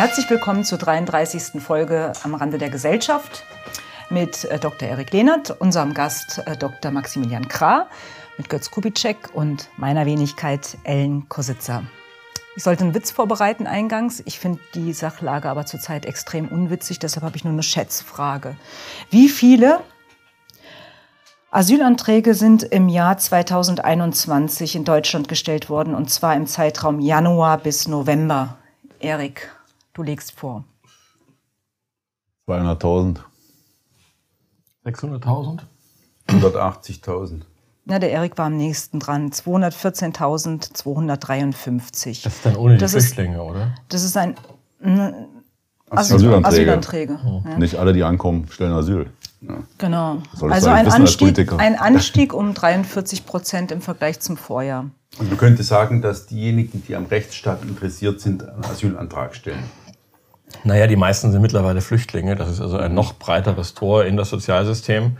Herzlich willkommen zur 33. Folge am Rande der Gesellschaft mit äh, Dr. Erik Lehnert, unserem Gast äh, Dr. Maximilian Krah, mit Götz Kubitschek und meiner Wenigkeit Ellen Kositzer. Ich sollte einen Witz vorbereiten eingangs. Ich finde die Sachlage aber zurzeit extrem unwitzig, deshalb habe ich nur eine Schätzfrage. Wie viele Asylanträge sind im Jahr 2021 in Deutschland gestellt worden, und zwar im Zeitraum Januar bis November? Erik, Du legst vor. 200.000. 600.000? 180.000. Na, der Erik war am nächsten dran. 214.253. Das ist dann ohne die das Flüchtlinge, ist, oder? Das ist ein Asyl Asylanträge. Asylanträge. Oh. Ja. Nicht alle, die ankommen, stellen Asyl. Ja. Genau. Also ein Anstieg, ein Anstieg um 43 Prozent im Vergleich zum Vorjahr. Und man könnte sagen, dass diejenigen, die am Rechtsstaat interessiert sind, einen Asylantrag stellen. Naja, die meisten sind mittlerweile Flüchtlinge. Das ist also ein noch breiteres Tor in das Sozialsystem.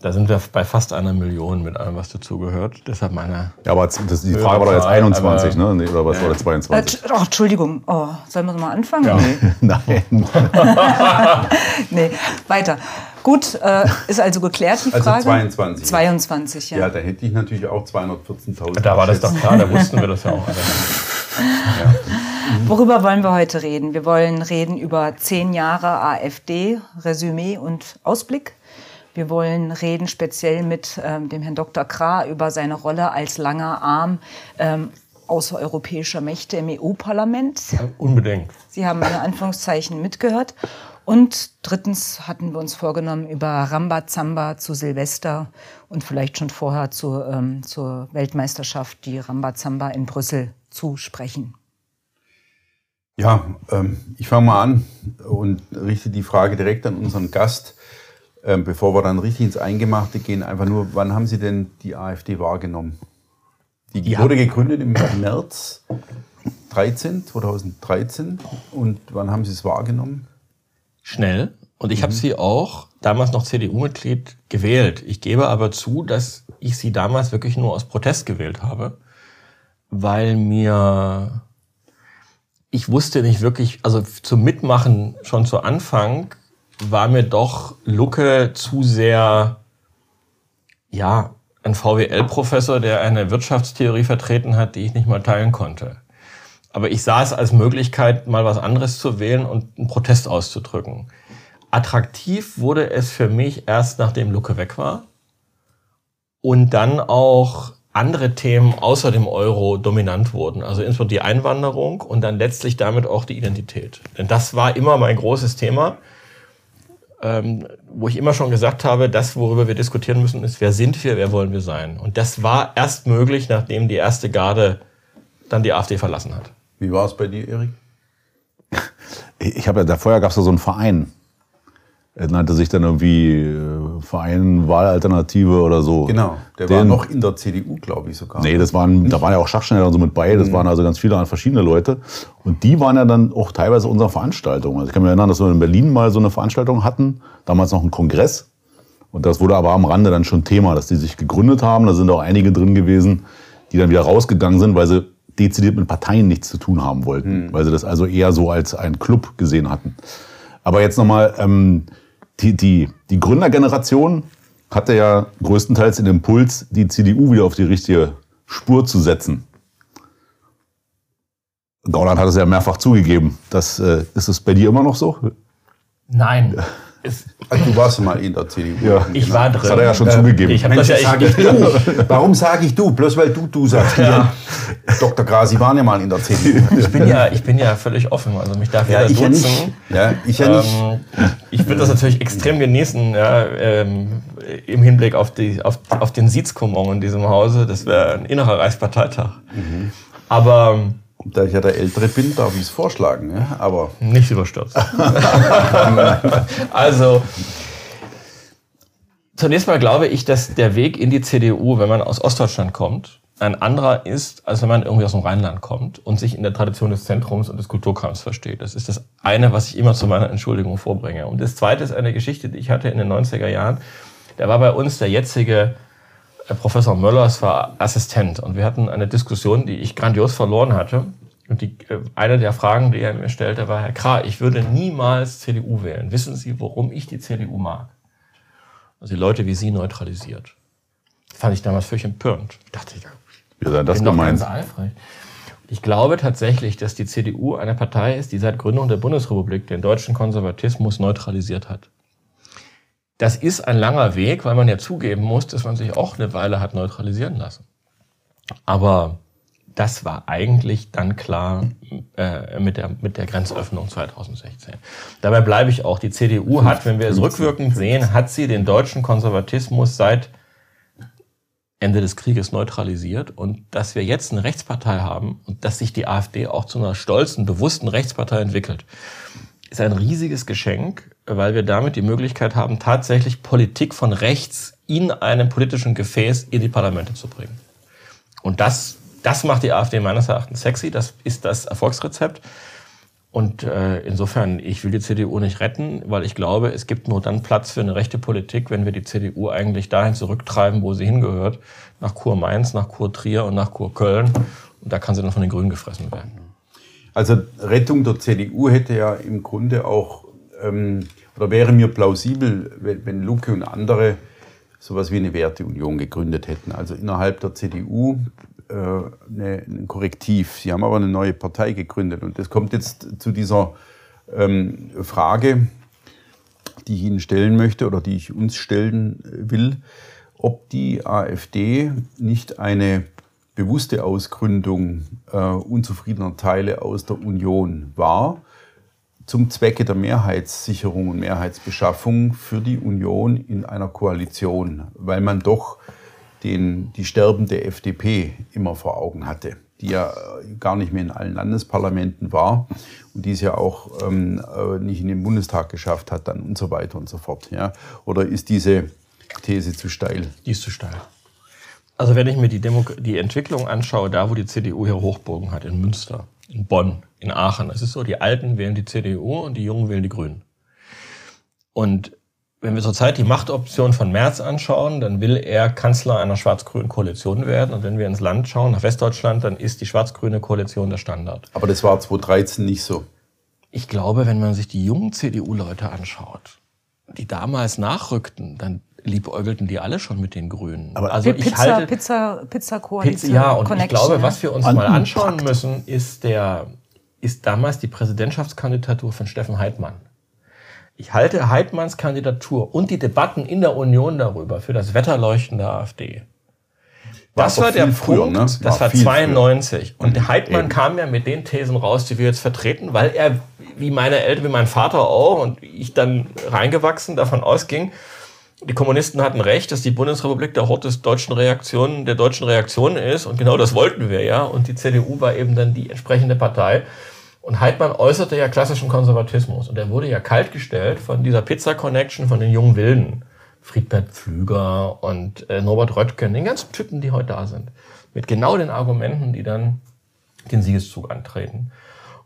Da sind wir bei fast einer Million mit allem, was dazugehört. Deshalb meine. Ja, aber das, die Frage war doch jetzt 21, ne? Nee, oder was ja. war das 22? Äh, oh, Entschuldigung. Oh, sollen wir mal anfangen? Ja. Nee. Nein. nee, weiter. Gut, äh, ist also geklärt die also Frage. Also 22. 22, ja. Ja, da hätte ich natürlich auch 214.000. Da war das doch klar, da wussten wir das ja auch. ja. Worüber wollen wir heute reden? Wir wollen reden über zehn Jahre AfD, Resümee und Ausblick. Wir wollen reden speziell mit ähm, dem Herrn Dr. Krah über seine Rolle als langer Arm ähm, außereuropäischer Mächte im EU-Parlament. Unbedingt. Sie haben in Anführungszeichen mitgehört. Und drittens hatten wir uns vorgenommen, über Rambazamba zu Silvester und vielleicht schon vorher zu, ähm, zur Weltmeisterschaft, die Rambazamba in Brüssel, zu sprechen. Ja, ähm, ich fange mal an und richte die Frage direkt an unseren Gast. Ähm, bevor wir dann richtig ins Eingemachte gehen, einfach nur, wann haben Sie denn die AfD wahrgenommen? Die ja. wurde gegründet im März 13, 2013. Und wann haben Sie es wahrgenommen? Schnell. Und ich mhm. habe sie auch damals noch CDU-Mitglied gewählt. Ich gebe aber zu, dass ich sie damals wirklich nur aus Protest gewählt habe, weil mir ich wusste nicht wirklich, also zum Mitmachen schon zu Anfang war mir doch Lucke zu sehr, ja, ein VWL-Professor, der eine Wirtschaftstheorie vertreten hat, die ich nicht mal teilen konnte. Aber ich sah es als Möglichkeit, mal was anderes zu wählen und einen Protest auszudrücken. Attraktiv wurde es für mich erst, nachdem Lucke weg war. Und dann auch andere Themen außer dem Euro dominant wurden. Also insbesondere die Einwanderung und dann letztlich damit auch die Identität. Denn das war immer mein großes Thema ähm, wo ich immer schon gesagt habe, das, worüber wir diskutieren müssen, ist, wer sind wir, wer wollen wir sein? Und das war erst möglich, nachdem die erste Garde dann die AfD verlassen hat. Wie war es bei dir, Erik? Ich habe ja, da vorher gab es ja so einen Verein, er nannte sich dann irgendwie äh, Verein Wahlalternative oder so. Genau, der Den, war noch in der CDU, glaube ich sogar. Nee, das waren, da waren ja auch Schachschneider und so mit bei. Das mhm. waren also ganz viele verschiedene Leute. Und die waren ja dann auch teilweise unserer Veranstaltung. Also ich kann mich erinnern, dass wir in Berlin mal so eine Veranstaltung hatten. Damals noch ein Kongress. Und das wurde aber am Rande dann schon Thema, dass die sich gegründet haben. Da sind auch einige drin gewesen, die dann wieder rausgegangen sind, weil sie dezidiert mit Parteien nichts zu tun haben wollten. Mhm. Weil sie das also eher so als einen Club gesehen hatten. Aber jetzt nochmal, ähm, die, die, die Gründergeneration hatte ja größtenteils den Impuls, die CDU wieder auf die richtige Spur zu setzen. Gauland hat es ja mehrfach zugegeben. Das, äh, ist es bei dir immer noch so? Nein. Also du warst mal in der CDU. Ja. Ich war drin. Das hat er ja schon äh, zugegeben. Ich Mensch, das ja sag ich du. Warum sage ich du? Bloß weil du du sagst. Ja. Dr. Grasi waren ja mal in der CDU. Ich bin ja, ich bin ja völlig offen. Also mich darf ja, jeder ich duzen. Ja, nicht. Ja, ich ja nicht. Ähm, ich würde das natürlich extrem genießen, ja, ähm, im Hinblick auf, die, auf, auf den Sitzkummer in diesem Hause. Das wäre ein innerer Reichsparteitag. Mhm. Aber da ich ja der Ältere bin, darf ich es vorschlagen, ja? aber... Nicht überstürzt. also, zunächst mal glaube ich, dass der Weg in die CDU, wenn man aus Ostdeutschland kommt, ein anderer ist, als wenn man irgendwie aus dem Rheinland kommt und sich in der Tradition des Zentrums und des Kulturkrams versteht. Das ist das eine, was ich immer zu meiner Entschuldigung vorbringe. Und das zweite ist eine Geschichte, die ich hatte in den 90er Jahren. Da war bei uns der jetzige Professor Möllers war Assistent und wir hatten eine Diskussion, die ich grandios verloren hatte, Und die, äh, eine der Fragen, die er mir stellte, war, Herr Krah, ich würde niemals CDU wählen. Wissen Sie, warum ich die CDU mag? Also die Leute wie Sie neutralisiert. Das fand ich damals völlig empörend. Ich dachte, ja, Wie sei das gemeint? Ich glaube tatsächlich, dass die CDU eine Partei ist, die seit Gründung der Bundesrepublik den deutschen Konservatismus neutralisiert hat. Das ist ein langer Weg, weil man ja zugeben muss, dass man sich auch eine Weile hat neutralisieren lassen. Aber das war eigentlich dann klar äh, mit, der, mit der Grenzöffnung 2016. Dabei bleibe ich auch. Die CDU hat, wenn wir es rückwirkend sehen, hat sie den deutschen Konservatismus seit Ende des Krieges neutralisiert und dass wir jetzt eine Rechtspartei haben und dass sich die AfD auch zu einer stolzen, bewussten Rechtspartei entwickelt, ist ein riesiges Geschenk, weil wir damit die Möglichkeit haben, tatsächlich Politik von rechts in einem politischen Gefäß in die Parlamente zu bringen. Und das, das macht die AfD meines Erachtens sexy, das ist das Erfolgsrezept. Und äh, insofern, ich will die CDU nicht retten, weil ich glaube, es gibt nur dann Platz für eine rechte Politik, wenn wir die CDU eigentlich dahin zurücktreiben, wo sie hingehört, nach Kur-Mainz, nach Kur-Trier und nach Kur-Köln. Und da kann sie dann von den Grünen gefressen werden. Also Rettung der CDU hätte ja im Grunde auch, ähm, oder wäre mir plausibel, wenn, wenn Lucke und andere sowas wie eine Werteunion gegründet hätten. Also innerhalb der CDU eine, ein Korrektiv. Sie haben aber eine neue Partei gegründet. Und das kommt jetzt zu dieser ähm, Frage, die ich Ihnen stellen möchte oder die ich uns stellen will, ob die AfD nicht eine bewusste Ausgründung äh, unzufriedener Teile aus der Union war, zum Zwecke der Mehrheitssicherung und Mehrheitsbeschaffung für die Union in einer Koalition, weil man doch den, die sterbende FDP immer vor Augen hatte, die ja äh, gar nicht mehr in allen Landesparlamenten war und die es ja auch ähm, äh, nicht in den Bundestag geschafft hat dann und so weiter und so fort. Ja? Oder ist diese These zu steil? Die ist zu steil. Also wenn ich mir die, Demo die Entwicklung anschaue, da wo die CDU ihre Hochburgen hat, in Münster, in Bonn, in Aachen, es ist so, die Alten wählen die CDU und die Jungen wählen die Grünen. Und wenn wir zurzeit die Machtoption von Merz anschauen, dann will er Kanzler einer schwarz-grünen Koalition werden. Und wenn wir ins Land schauen, nach Westdeutschland, dann ist die schwarz-grüne Koalition der Standard. Aber das war 2013 nicht so. Ich glaube, wenn man sich die jungen CDU-Leute anschaut, die damals nachrückten, dann liebäugelten die alle schon mit den Grünen. Aber also ich Pizza, halte Pizza, Pizza Pizza, Koalition. ja, und ich Connection, glaube, ja. was wir uns mal an anschauen Pakt. müssen, ist der, ist damals die Präsidentschaftskandidatur von Steffen Heidmann. Ich halte Heidmanns Kandidatur und die Debatten in der Union darüber für das Wetterleuchten der AfD. Das War war der viel früher, Punkt, ne? das War war viel früher. 92. Und der Heidmann Eben. kam ja mit den Thesen raus, die wir jetzt vertreten, weil er, wie meine Eltern, wie mein Vater auch und ich dann reingewachsen davon ausging, die Kommunisten hatten recht, dass die Bundesrepublik der Hort des deutschen Reaktionen, der deutschen Reaktion ist. Und genau das wollten wir ja. Und die CDU war eben dann die entsprechende Partei. Und Heidmann äußerte ja klassischen Konservatismus. Und er wurde ja kaltgestellt von dieser Pizza-Connection von den jungen Wilden. Friedbert Pflüger und äh, Norbert Röttgen, den ganzen Typen, die heute da sind. Mit genau den Argumenten, die dann den Siegeszug antreten.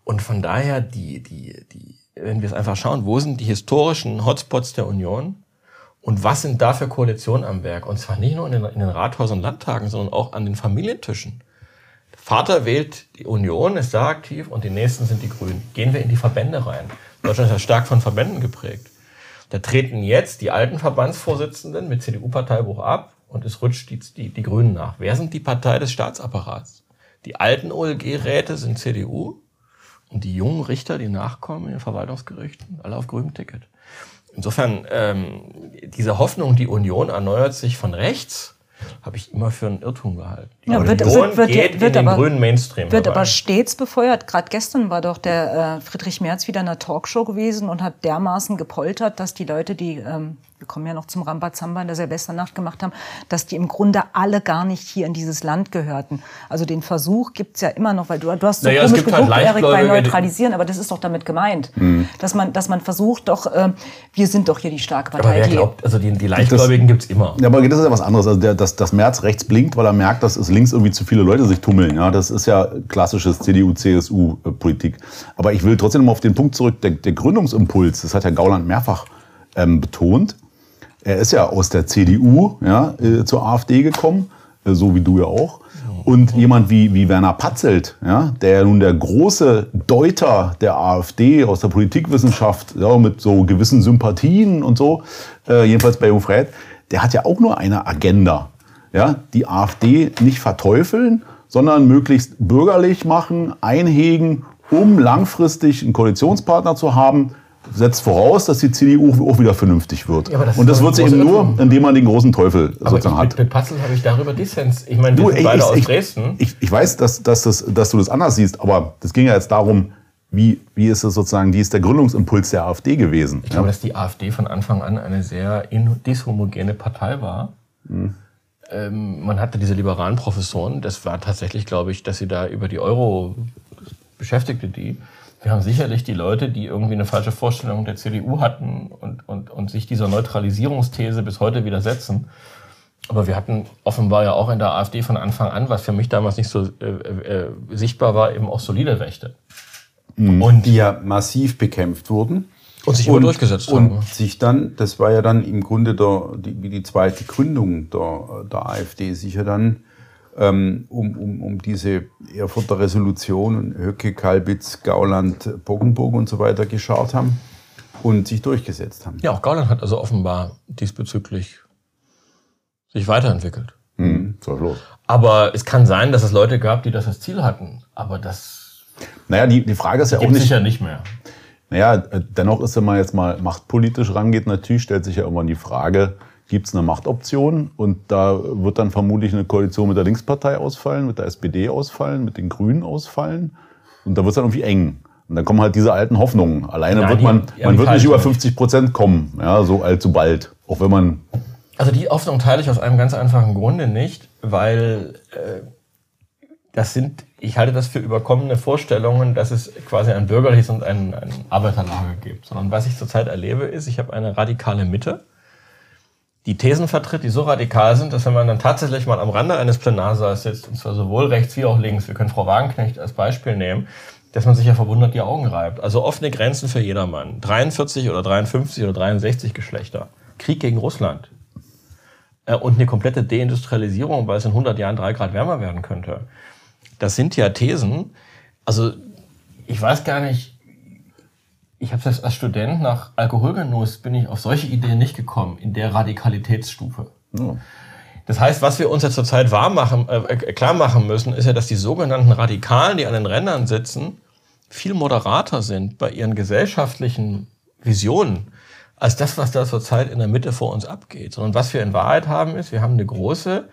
Und von daher, die, die, die, wenn wir es einfach schauen, wo sind die historischen Hotspots der Union? Und was sind da für Koalitionen am Werk? Und zwar nicht nur in den, in den Rathäusern und Landtagen, sondern auch an den Familientischen. Vater wählt die Union, ist da aktiv und die nächsten sind die Grünen. Gehen wir in die Verbände rein. Deutschland ist ja stark von Verbänden geprägt. Da treten jetzt die alten Verbandsvorsitzenden mit CDU-Parteibuch ab und es rutscht die, die, die Grünen nach. Wer sind die Partei des Staatsapparats? Die alten OLG-Räte sind CDU und die jungen Richter, die nachkommen in den Verwaltungsgerichten, alle auf grünem Ticket. Insofern, ähm, diese Hoffnung, die Union erneuert sich von rechts, habe ich immer für einen Irrtum gehalten. Ja, Union wird- wird- wird- geht wird in den aber- grünen Mainstream Wird herein. aber stets befeuert. Gerade gestern war doch der äh, Friedrich Merz wieder in einer Talkshow gewesen und hat dermaßen gepoltert, dass die Leute, die, ähm, wir kommen ja noch zum Rambazamba in der Silvesternacht gemacht haben, dass die im Grunde alle gar nicht hier in dieses Land gehörten. Also den Versuch gibt's ja immer noch, weil du, du hast so Naja, es komisch gibt halt geguckt, Erik, bei Neutralisieren, aber das ist doch damit gemeint, Mhm. dass, man, dass man versucht doch, äh, wir sind doch hier die starke aber Partei. wer die- glaubt, also die, die Leichtgläubigen gibt's immer. Ja, aber das ist ja was anderes. Also der, dass, dass Merz rechts blinkt, weil er merkt, dass es links irgendwie zu viele Leute sich tummeln. Ja, das ist ja klassisches CDU-CSU-Politik. Aber ich will trotzdem noch mal auf den Punkt zurück. Der, der Gründungsimpuls, das hat Herr Gauland mehrfach ähm, betont. Er ist ja aus der CDU ja, äh, zur AfD gekommen, äh, so wie du ja auch. Und jemand wie, wie Werner Patzelt, ja, der nun der große Deuter der AfD aus der Politikwissenschaft, ja, mit so gewissen Sympathien und so, äh, jedenfalls bei Jungfreiheit, der hat ja auch nur eine Agenda. Ja, die AfD nicht verteufeln, sondern möglichst bürgerlich machen, einhegen, um langfristig einen Koalitionspartner zu haben, setzt voraus, dass die CDU auch wieder vernünftig wird. Ja, das und das wird sie eben nur, indem man den großen Teufel aber sozusagen ich, hat. Mit Patzel habe ich darüber Dissens. Ich meine, wir du, sind ey, beide ich, aus ich, Dresden. Ich, ich weiß, dass, dass, das, dass du das anders siehst, aber das ging ja jetzt darum, wie, wie ist es sozusagen, wie ist der Gründungsimpuls der AfD gewesen? Ich glaube, dass die AfD von Anfang an eine sehr dishomogene Partei war. Hm. Ähm, man hatte diese liberalen Professoren, das war tatsächlich, glaube ich, dass sie da über die Euro beschäftigte die. Wir haben sicherlich die Leute, die irgendwie eine falsche Vorstellung der CDU hatten und, und, und sich dieser Neutralisierungsthese bis heute widersetzen. Aber wir hatten offenbar ja auch in der AfD von Anfang an, was für mich damals nicht so äh, äh, sichtbar war, eben auch solide Rechte. Mhm. Und die ja massiv bekämpft wurden. Und sich immer und, durchgesetzt haben. Und sich dann, das war ja dann im Grunde der, die, wie die zweite Gründung der, der AfD, sich ja dann um, um, um diese Erfurter Resolution, Höcke, Kalbitz, Gauland, Boggenburg und so weiter geschart haben und sich durchgesetzt haben. Ja, auch Gauland hat also offenbar diesbezüglich sich weiterentwickelt. Mhm, los. Aber es kann sein, dass es Leute gab, die das als Ziel hatten. Aber das. Naja, die, die Frage ist ja auch nicht. sicher nicht mehr. Naja, dennoch ist, wenn man jetzt mal machtpolitisch rangeht, natürlich stellt sich ja irgendwann die Frage, gibt es eine Machtoption und da wird dann vermutlich eine Koalition mit der Linkspartei ausfallen, mit der SPD ausfallen, mit den Grünen ausfallen und da wird es dann irgendwie eng. Und dann kommen halt diese alten Hoffnungen. Alleine ja, wird man, die, man wird nicht über 50 Prozent kommen, ja, so allzu bald. Auch wenn man. Also die Hoffnung teile ich aus einem ganz einfachen Grunde nicht, weil äh, das sind, ich halte das für überkommene Vorstellungen, dass es quasi ein bürgerliches und ein, ein Arbeiterlager gibt. Sondern was ich zurzeit erlebe, ist, ich habe eine radikale Mitte die Thesen vertritt, die so radikal sind, dass wenn man dann tatsächlich mal am Rande eines Plenarsaals sitzt, und zwar sowohl rechts wie auch links, wir können Frau Wagenknecht als Beispiel nehmen, dass man sich ja verwundert die Augen reibt. Also offene Grenzen für jedermann. 43 oder 53 oder 63 Geschlechter. Krieg gegen Russland. Äh, und eine komplette Deindustrialisierung, weil es in 100 Jahren drei Grad wärmer werden könnte. Das sind ja Thesen. Also ich weiß gar nicht, ich habe selbst als Student nach Alkoholgenuss bin ich auf solche Ideen nicht gekommen, in der Radikalitätsstufe. Oh. Das heißt, was wir uns jetzt zurzeit wahr machen, äh, äh, klar machen müssen, ist ja, dass die sogenannten Radikalen, die an den Rändern sitzen, viel moderater sind bei ihren gesellschaftlichen Visionen als das, was da zurzeit in der Mitte vor uns abgeht. Sondern was wir in Wahrheit haben, ist, wir haben eine große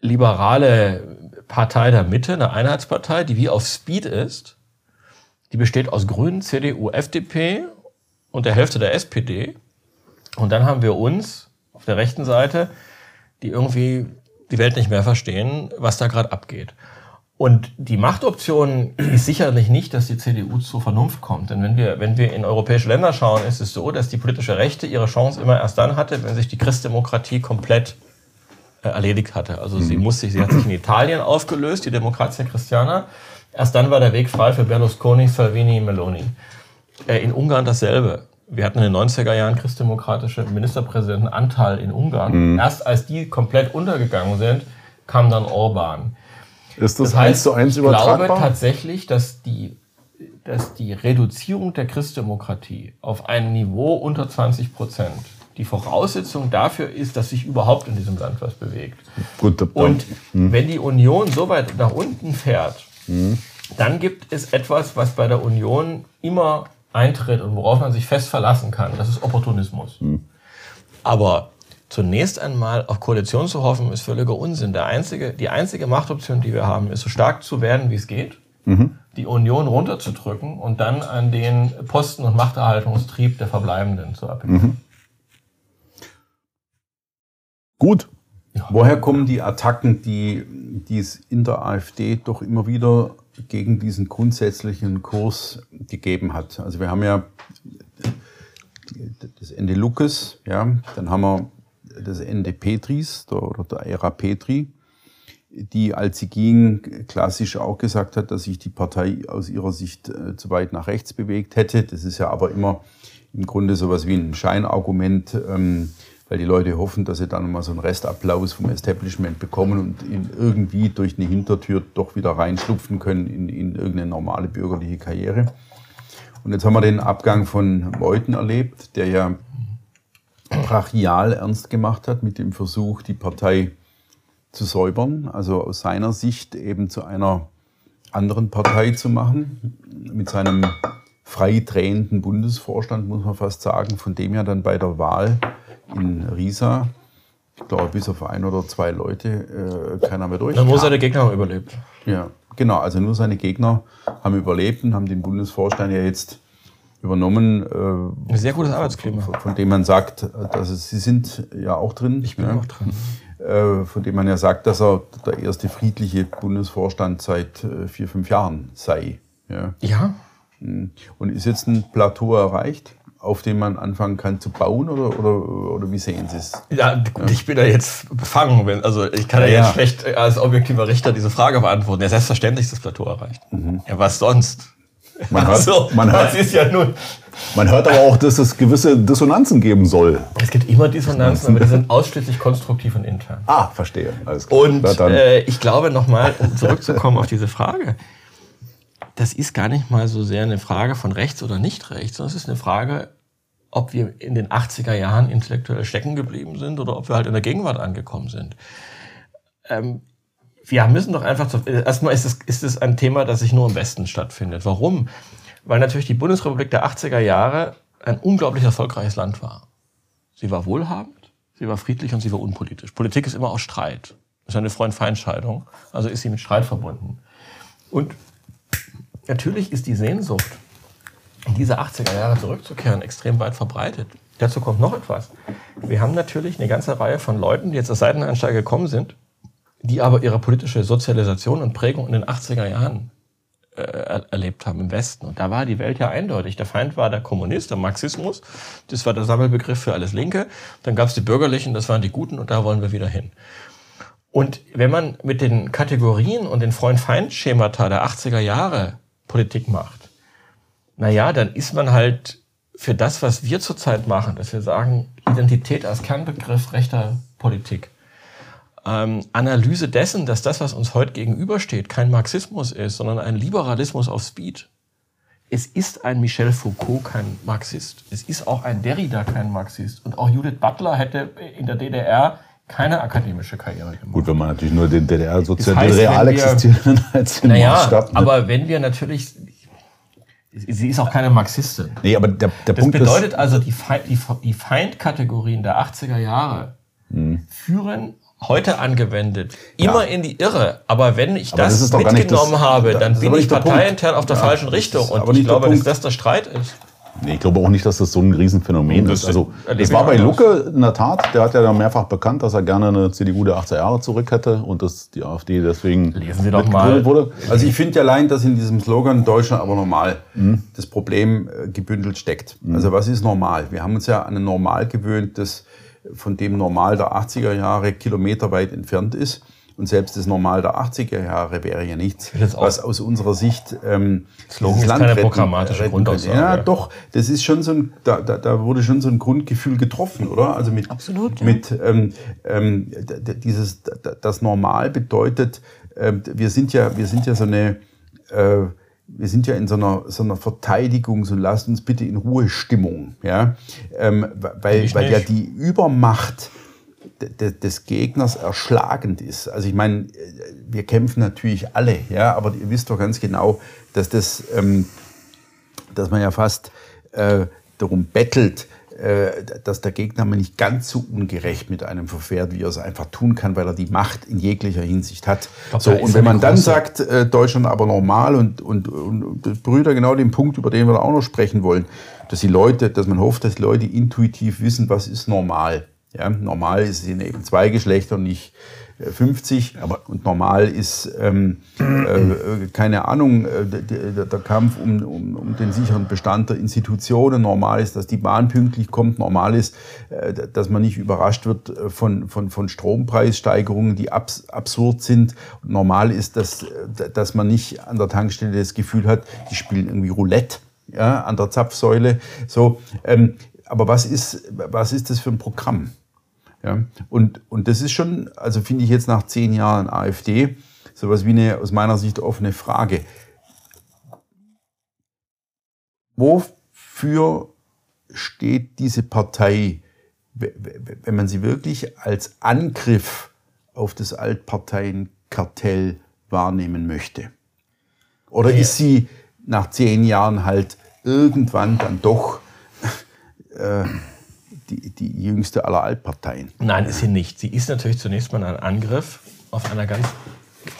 liberale Partei der Mitte, eine Einheitspartei, die wie auf Speed ist die besteht aus Grünen, CDU, FDP und der Hälfte der SPD. Und dann haben wir uns auf der rechten Seite, die irgendwie die Welt nicht mehr verstehen, was da gerade abgeht. Und die Machtoption ist sicherlich nicht, dass die CDU zur Vernunft kommt. Denn wenn wir, wenn wir in europäische Länder schauen, ist es so, dass die politische Rechte ihre Chance immer erst dann hatte, wenn sich die Christdemokratie komplett äh, erledigt hatte. Also mhm. sie muss sich, sie hat sich in Italien aufgelöst, die Demokratia Christiana. Erst dann war der Weg frei für Berlusconi, Salvini, Meloni. Äh, in Ungarn dasselbe. Wir hatten in den 90er Jahren christdemokratische Ministerpräsidentenanteil in Ungarn. Mhm. Erst als die komplett untergegangen sind, kam dann Orban. Ist das, das heißt, eins zu eins übertragbar? Ich glaube tatsächlich, dass die, dass die Reduzierung der Christdemokratie auf ein Niveau unter 20 Prozent die Voraussetzung dafür ist, dass sich überhaupt in diesem Land was bewegt. Gut, Und hm. wenn die Union so weit nach unten fährt, dann gibt es etwas, was bei der Union immer eintritt und worauf man sich fest verlassen kann. Das ist Opportunismus. Mhm. Aber zunächst einmal auf Koalition zu hoffen, ist völliger Unsinn. Der einzige, die einzige Machtoption, die wir haben, ist so stark zu werden, wie es geht, mhm. die Union runterzudrücken und dann an den Posten- und Machterhaltungstrieb der Verbleibenden zu appellieren. Mhm. Gut, Woher kommen die Attacken, die, die es in der AfD doch immer wieder gegen diesen grundsätzlichen Kurs gegeben hat? Also wir haben ja das Ende Lukas, ja, dann haben wir das Ende Petris der, oder der Ära Petri, die, als sie ging, klassisch auch gesagt hat, dass sich die Partei aus ihrer Sicht äh, zu weit nach rechts bewegt hätte. Das ist ja aber immer im Grunde sowas wie ein Scheinargument. Ähm, weil die Leute hoffen, dass sie dann mal so einen Restapplaus vom Establishment bekommen und in irgendwie durch eine Hintertür doch wieder reinschlupfen können in, in irgendeine normale bürgerliche Karriere. Und jetzt haben wir den Abgang von Meuthen erlebt, der ja brachial ernst gemacht hat mit dem Versuch, die Partei zu säubern, also aus seiner Sicht eben zu einer anderen Partei zu machen, mit seinem frei drehenden Bundesvorstand, muss man fast sagen, von dem ja dann bei der Wahl in Riesa, ich glaube, bis auf ein oder zwei Leute äh, keiner mehr durch. Nur seine Gegner haben überlebt. Ja, genau. Also nur seine Gegner haben überlebt und haben den Bundesvorstand ja jetzt übernommen. Äh, Ein sehr gutes Arbeitsklima. Von, von, dem man sagt, dass es, Sie sind ja auch drin. Ich bin ja, auch drin. Äh, von dem man ja sagt, dass er der erste friedliche Bundesvorstand seit äh, vier, fünf Jahren sei. Ja. ja. Hm. Und ist jetzt ein Plateau erreicht? Auf dem man anfangen kann zu bauen oder, oder, oder wie sehen Sie es? Ja, ja, ich bin da jetzt befangen. Also ich kann ja, ja jetzt schlecht als objektiver Richter diese Frage beantworten. Ja, selbstverständlich ist das Plateau erreicht. Mhm. Ja, was sonst? Man hört, also, man hört, ja. Man hört aber auch, dass es gewisse Dissonanzen geben soll. Es gibt immer Dissonanzen, aber die sind ausschließlich konstruktiv und intern. Ah, verstehe. Alles klar. Und äh, ich glaube nochmal, um zurückzukommen auf diese Frage, das ist gar nicht mal so sehr eine Frage von rechts oder nicht rechts, sondern es ist eine Frage, ob wir in den 80er Jahren intellektuell stecken geblieben sind oder ob wir halt in der Gegenwart angekommen sind. Ähm, wir müssen doch einfach, zu, erstmal ist es, ist es ein Thema, das sich nur im Westen stattfindet. Warum? Weil natürlich die Bundesrepublik der 80er Jahre ein unglaublich erfolgreiches Land war. Sie war wohlhabend, sie war friedlich und sie war unpolitisch. Politik ist immer auch Streit. Das ist eine Freund-Feind-Scheidung. Also ist sie mit Streit verbunden. Und natürlich ist die Sehnsucht, in diese 80er Jahre zurückzukehren, extrem weit verbreitet. Dazu kommt noch etwas. Wir haben natürlich eine ganze Reihe von Leuten, die jetzt als Seiteneinsteiger gekommen sind, die aber ihre politische Sozialisation und Prägung in den 80er Jahren äh, erlebt haben im Westen. Und da war die Welt ja eindeutig. Der Feind war der Kommunist, der Marxismus. Das war der Sammelbegriff für alles Linke. Dann gab es die Bürgerlichen, das waren die Guten und da wollen wir wieder hin. Und wenn man mit den Kategorien und den Freund-Feind-Schemata der 80er Jahre Politik macht, naja, dann ist man halt für das, was wir zurzeit machen, dass wir sagen, Identität als Kernbegriff rechter Politik, ähm, Analyse dessen, dass das, was uns heute gegenübersteht, kein Marxismus ist, sondern ein Liberalismus auf Speed. Es ist ein Michel Foucault kein Marxist. Es ist auch ein Derrida kein Marxist. Und auch Judith Butler hätte in der DDR keine akademische Karriere gemacht. Gut, wenn man natürlich nur den DDR sozial das heißt, real existierenden als den naja, Maßstab. Ne? Aber wenn wir natürlich Sie ist auch keine Marxistin. Nee, aber der, der das Punkt bedeutet also, die, Feind, die, die Feindkategorien der 80er Jahre hm. führen heute angewendet immer ja. in die Irre. Aber wenn ich aber das, das mitgenommen das, habe, dann bin ich parteiintern auf der ja, falschen Richtung. Und ich glaube, dass das der Streit ist. Nee, ich glaube auch nicht, dass das so ein Riesenphänomen das ist. Also, es war bei Lucke in der Tat, der hat ja mehrfach bekannt, dass er gerne eine CDU der 80er Jahre zurück hätte und dass die AfD deswegen Lesen Sie doch mal. wurde. Also ich finde ja allein, dass in diesem Slogan Deutschland aber normal mhm. das Problem äh, gebündelt steckt. Mhm. Also was ist normal? Wir haben uns ja an ein Normal gewöhnt, das von dem Normal der 80er Jahre kilometerweit entfernt ist. Und selbst das Normal der 80er Jahre wäre ja nichts, was aus unserer Sicht ähm, Slogan ist Land keine retten, programmatische Grundaussage. Ja, doch, das ist schon so ein, da, da, da wurde schon so ein Grundgefühl getroffen, oder? Also mit, Absolut, ja. mit ähm, ähm, dieses, das Normal bedeutet, äh, wir sind ja, wir sind ja so eine, äh, wir sind ja in so einer, so einer Verteidigungs- und lasst uns bitte in Ruhe Stimmung, ja, ähm, weil, weil ja die Übermacht des Gegners erschlagend ist. Also ich meine, wir kämpfen natürlich alle, ja, aber ihr wisst doch ganz genau, dass das, ähm, dass man ja fast äh, darum bettelt, äh, dass der Gegner mir nicht ganz so ungerecht mit einem verfährt, wie er es einfach tun kann, weil er die Macht in jeglicher Hinsicht hat. Glaub, so, und wenn man dann sagt, äh, Deutschland aber normal und, und, und Brüder genau den Punkt, über den wir da auch noch sprechen wollen, dass die Leute, dass man hofft, dass die Leute intuitiv wissen, was ist normal. Ja, normal ist es eben zwei Geschlechter und nicht 50. Äh, Aber und normal ist, ähm, äh, keine Ahnung, äh, der, der, Kampf um, um, um, den sicheren Bestand der Institutionen. Normal ist, dass die Bahn pünktlich kommt. Normal ist, äh, dass man nicht überrascht wird äh, von, von, von Strompreissteigerungen, die abs absurd sind. Normal ist, dass, dass man nicht an der Tankstelle das Gefühl hat, die spielen irgendwie Roulette ja, an der Zapfsäule. So, ähm, aber was ist, was ist das für ein Programm? Ja? Und, und das ist schon, also finde ich jetzt nach zehn Jahren AfD, sowas wie eine aus meiner Sicht offene Frage. Wofür steht diese Partei, wenn man sie wirklich als Angriff auf das Altparteienkartell wahrnehmen möchte? Oder ist sie nach zehn Jahren halt irgendwann dann doch äh, die, die jüngste aller Altparteien? Nein, ist sie nicht. Sie ist natürlich zunächst mal ein Angriff auf einer ganz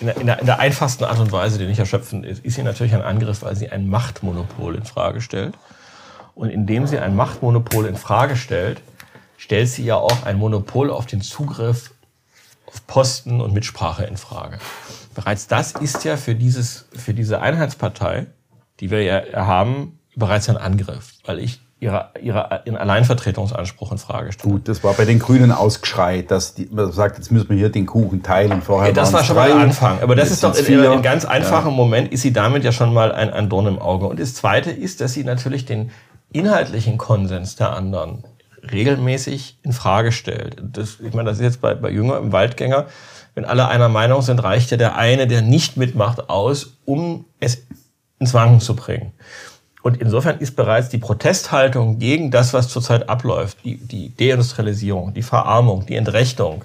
in der, in, der, in der, einfachsten Art und Weise, die nicht erschöpfend ist, ist sie natürlich ein Angriff, weil sie ein Machtmonopol in Frage stellt. Und indem sie ein Machtmonopol in Frage stellt, stellt sie ja auch ein Monopol auf den Zugriff auf Posten und Mitsprache in Frage. Bereits das ist ja für, dieses, für diese Einheitspartei, die wir ja haben, bereits ein Angriff, weil ich ihre, ihre, ihren Alleinvertretungsanspruch in Frage stelle. Gut, das war bei den Grünen ausgeschreit, dass die, man sagt, jetzt müssen wir hier den Kuchen teilen. Vorher ja, das war schon mal der Anfang. Aber das ist doch in, in ganz einfachem ja. Moment ist sie damit ja schon mal ein, ein Dorn im Auge. Und das Zweite ist, dass sie natürlich den inhaltlichen Konsens der anderen regelmäßig in Frage stellt. Das, ich meine, das ist jetzt bei, bei Jünger im Waldgänger. Wenn alle einer Meinung sind, reicht ja der eine, der nicht mitmacht, aus, um es ins Wanken zu bringen. Und insofern ist bereits die Protesthaltung gegen das, was zurzeit abläuft, die, die Deindustrialisierung, die Verarmung, die Entrechtung,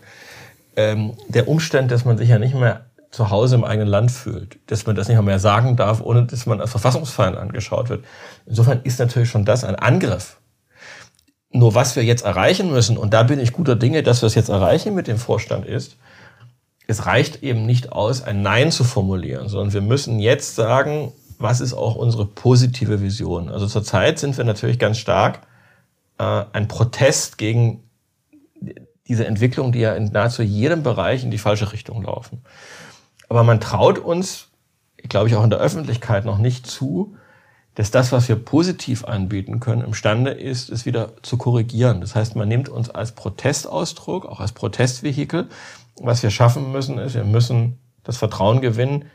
ähm, der Umstand, dass man sich ja nicht mehr zu Hause im eigenen Land fühlt, dass man das nicht mehr sagen darf, ohne dass man als Verfassungsfeind angeschaut wird. Insofern ist natürlich schon das ein Angriff. Nur was wir jetzt erreichen müssen, und da bin ich guter Dinge, dass wir es jetzt erreichen mit dem Vorstand ist, es reicht eben nicht aus, ein Nein zu formulieren, sondern wir müssen jetzt sagen, was ist auch unsere positive Vision? Also zurzeit sind wir natürlich ganz stark äh, ein Protest gegen diese Entwicklung, die ja in nahezu jedem Bereich in die falsche Richtung laufen. Aber man traut uns, glaube ich, auch in der Öffentlichkeit noch nicht zu, dass das, was wir positiv anbieten können, imstande ist, es wieder zu korrigieren. Das heißt, man nimmt uns als Protestausdruck, auch als Protestvehikel. Was wir schaffen müssen, ist, wir müssen das Vertrauen gewinnen,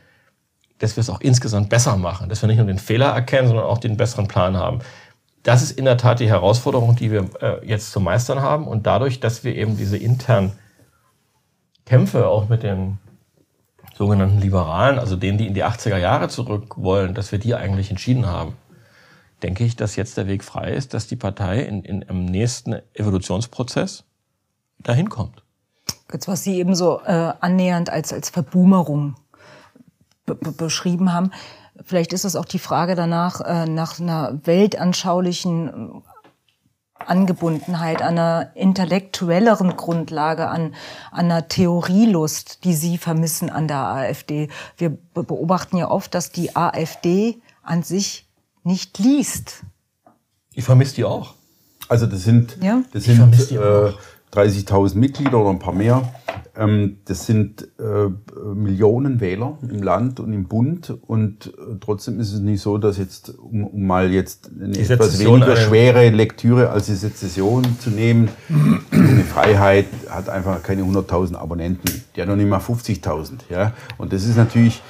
dass wir es auch insgesamt besser machen, dass wir nicht nur den Fehler erkennen, sondern auch den besseren Plan haben. Das ist in der Tat die Herausforderung, die wir äh, jetzt zu meistern haben. Und dadurch, dass wir eben diese internen Kämpfe auch mit den sogenannten Liberalen, also denen, die in die 80er Jahre zurück wollen, dass wir die eigentlich entschieden haben, denke ich, dass jetzt der Weg frei ist, dass die Partei in, in, im nächsten Evolutionsprozess dahin kommt. Jetzt, was Sie eben so äh, annähernd als, als Verboomerung beschrieben haben. Vielleicht ist es auch die Frage danach, äh, nach einer weltanschaulichen äh, Angebundenheit, einer intellektuelleren Grundlage, an, an einer Theorielust, die Sie vermissen an der AfD. Wir beobachten ja oft, dass die AfD an sich nicht liest. Ich vermisse die auch. Also das sind, ja? das sind äh, 30.000 Mitglieder oder ein paar mehr. Ähm, das sind äh, Millionen Wähler im Land und im Bund und äh, trotzdem ist es nicht so, dass jetzt, um, um mal jetzt eine die etwas Sezession weniger schwere Lektüre als die Sezession zu nehmen, eine Freiheit hat einfach keine 100.000 Abonnenten, die hat noch nicht mal 50.000. Ja? Und das ist natürlich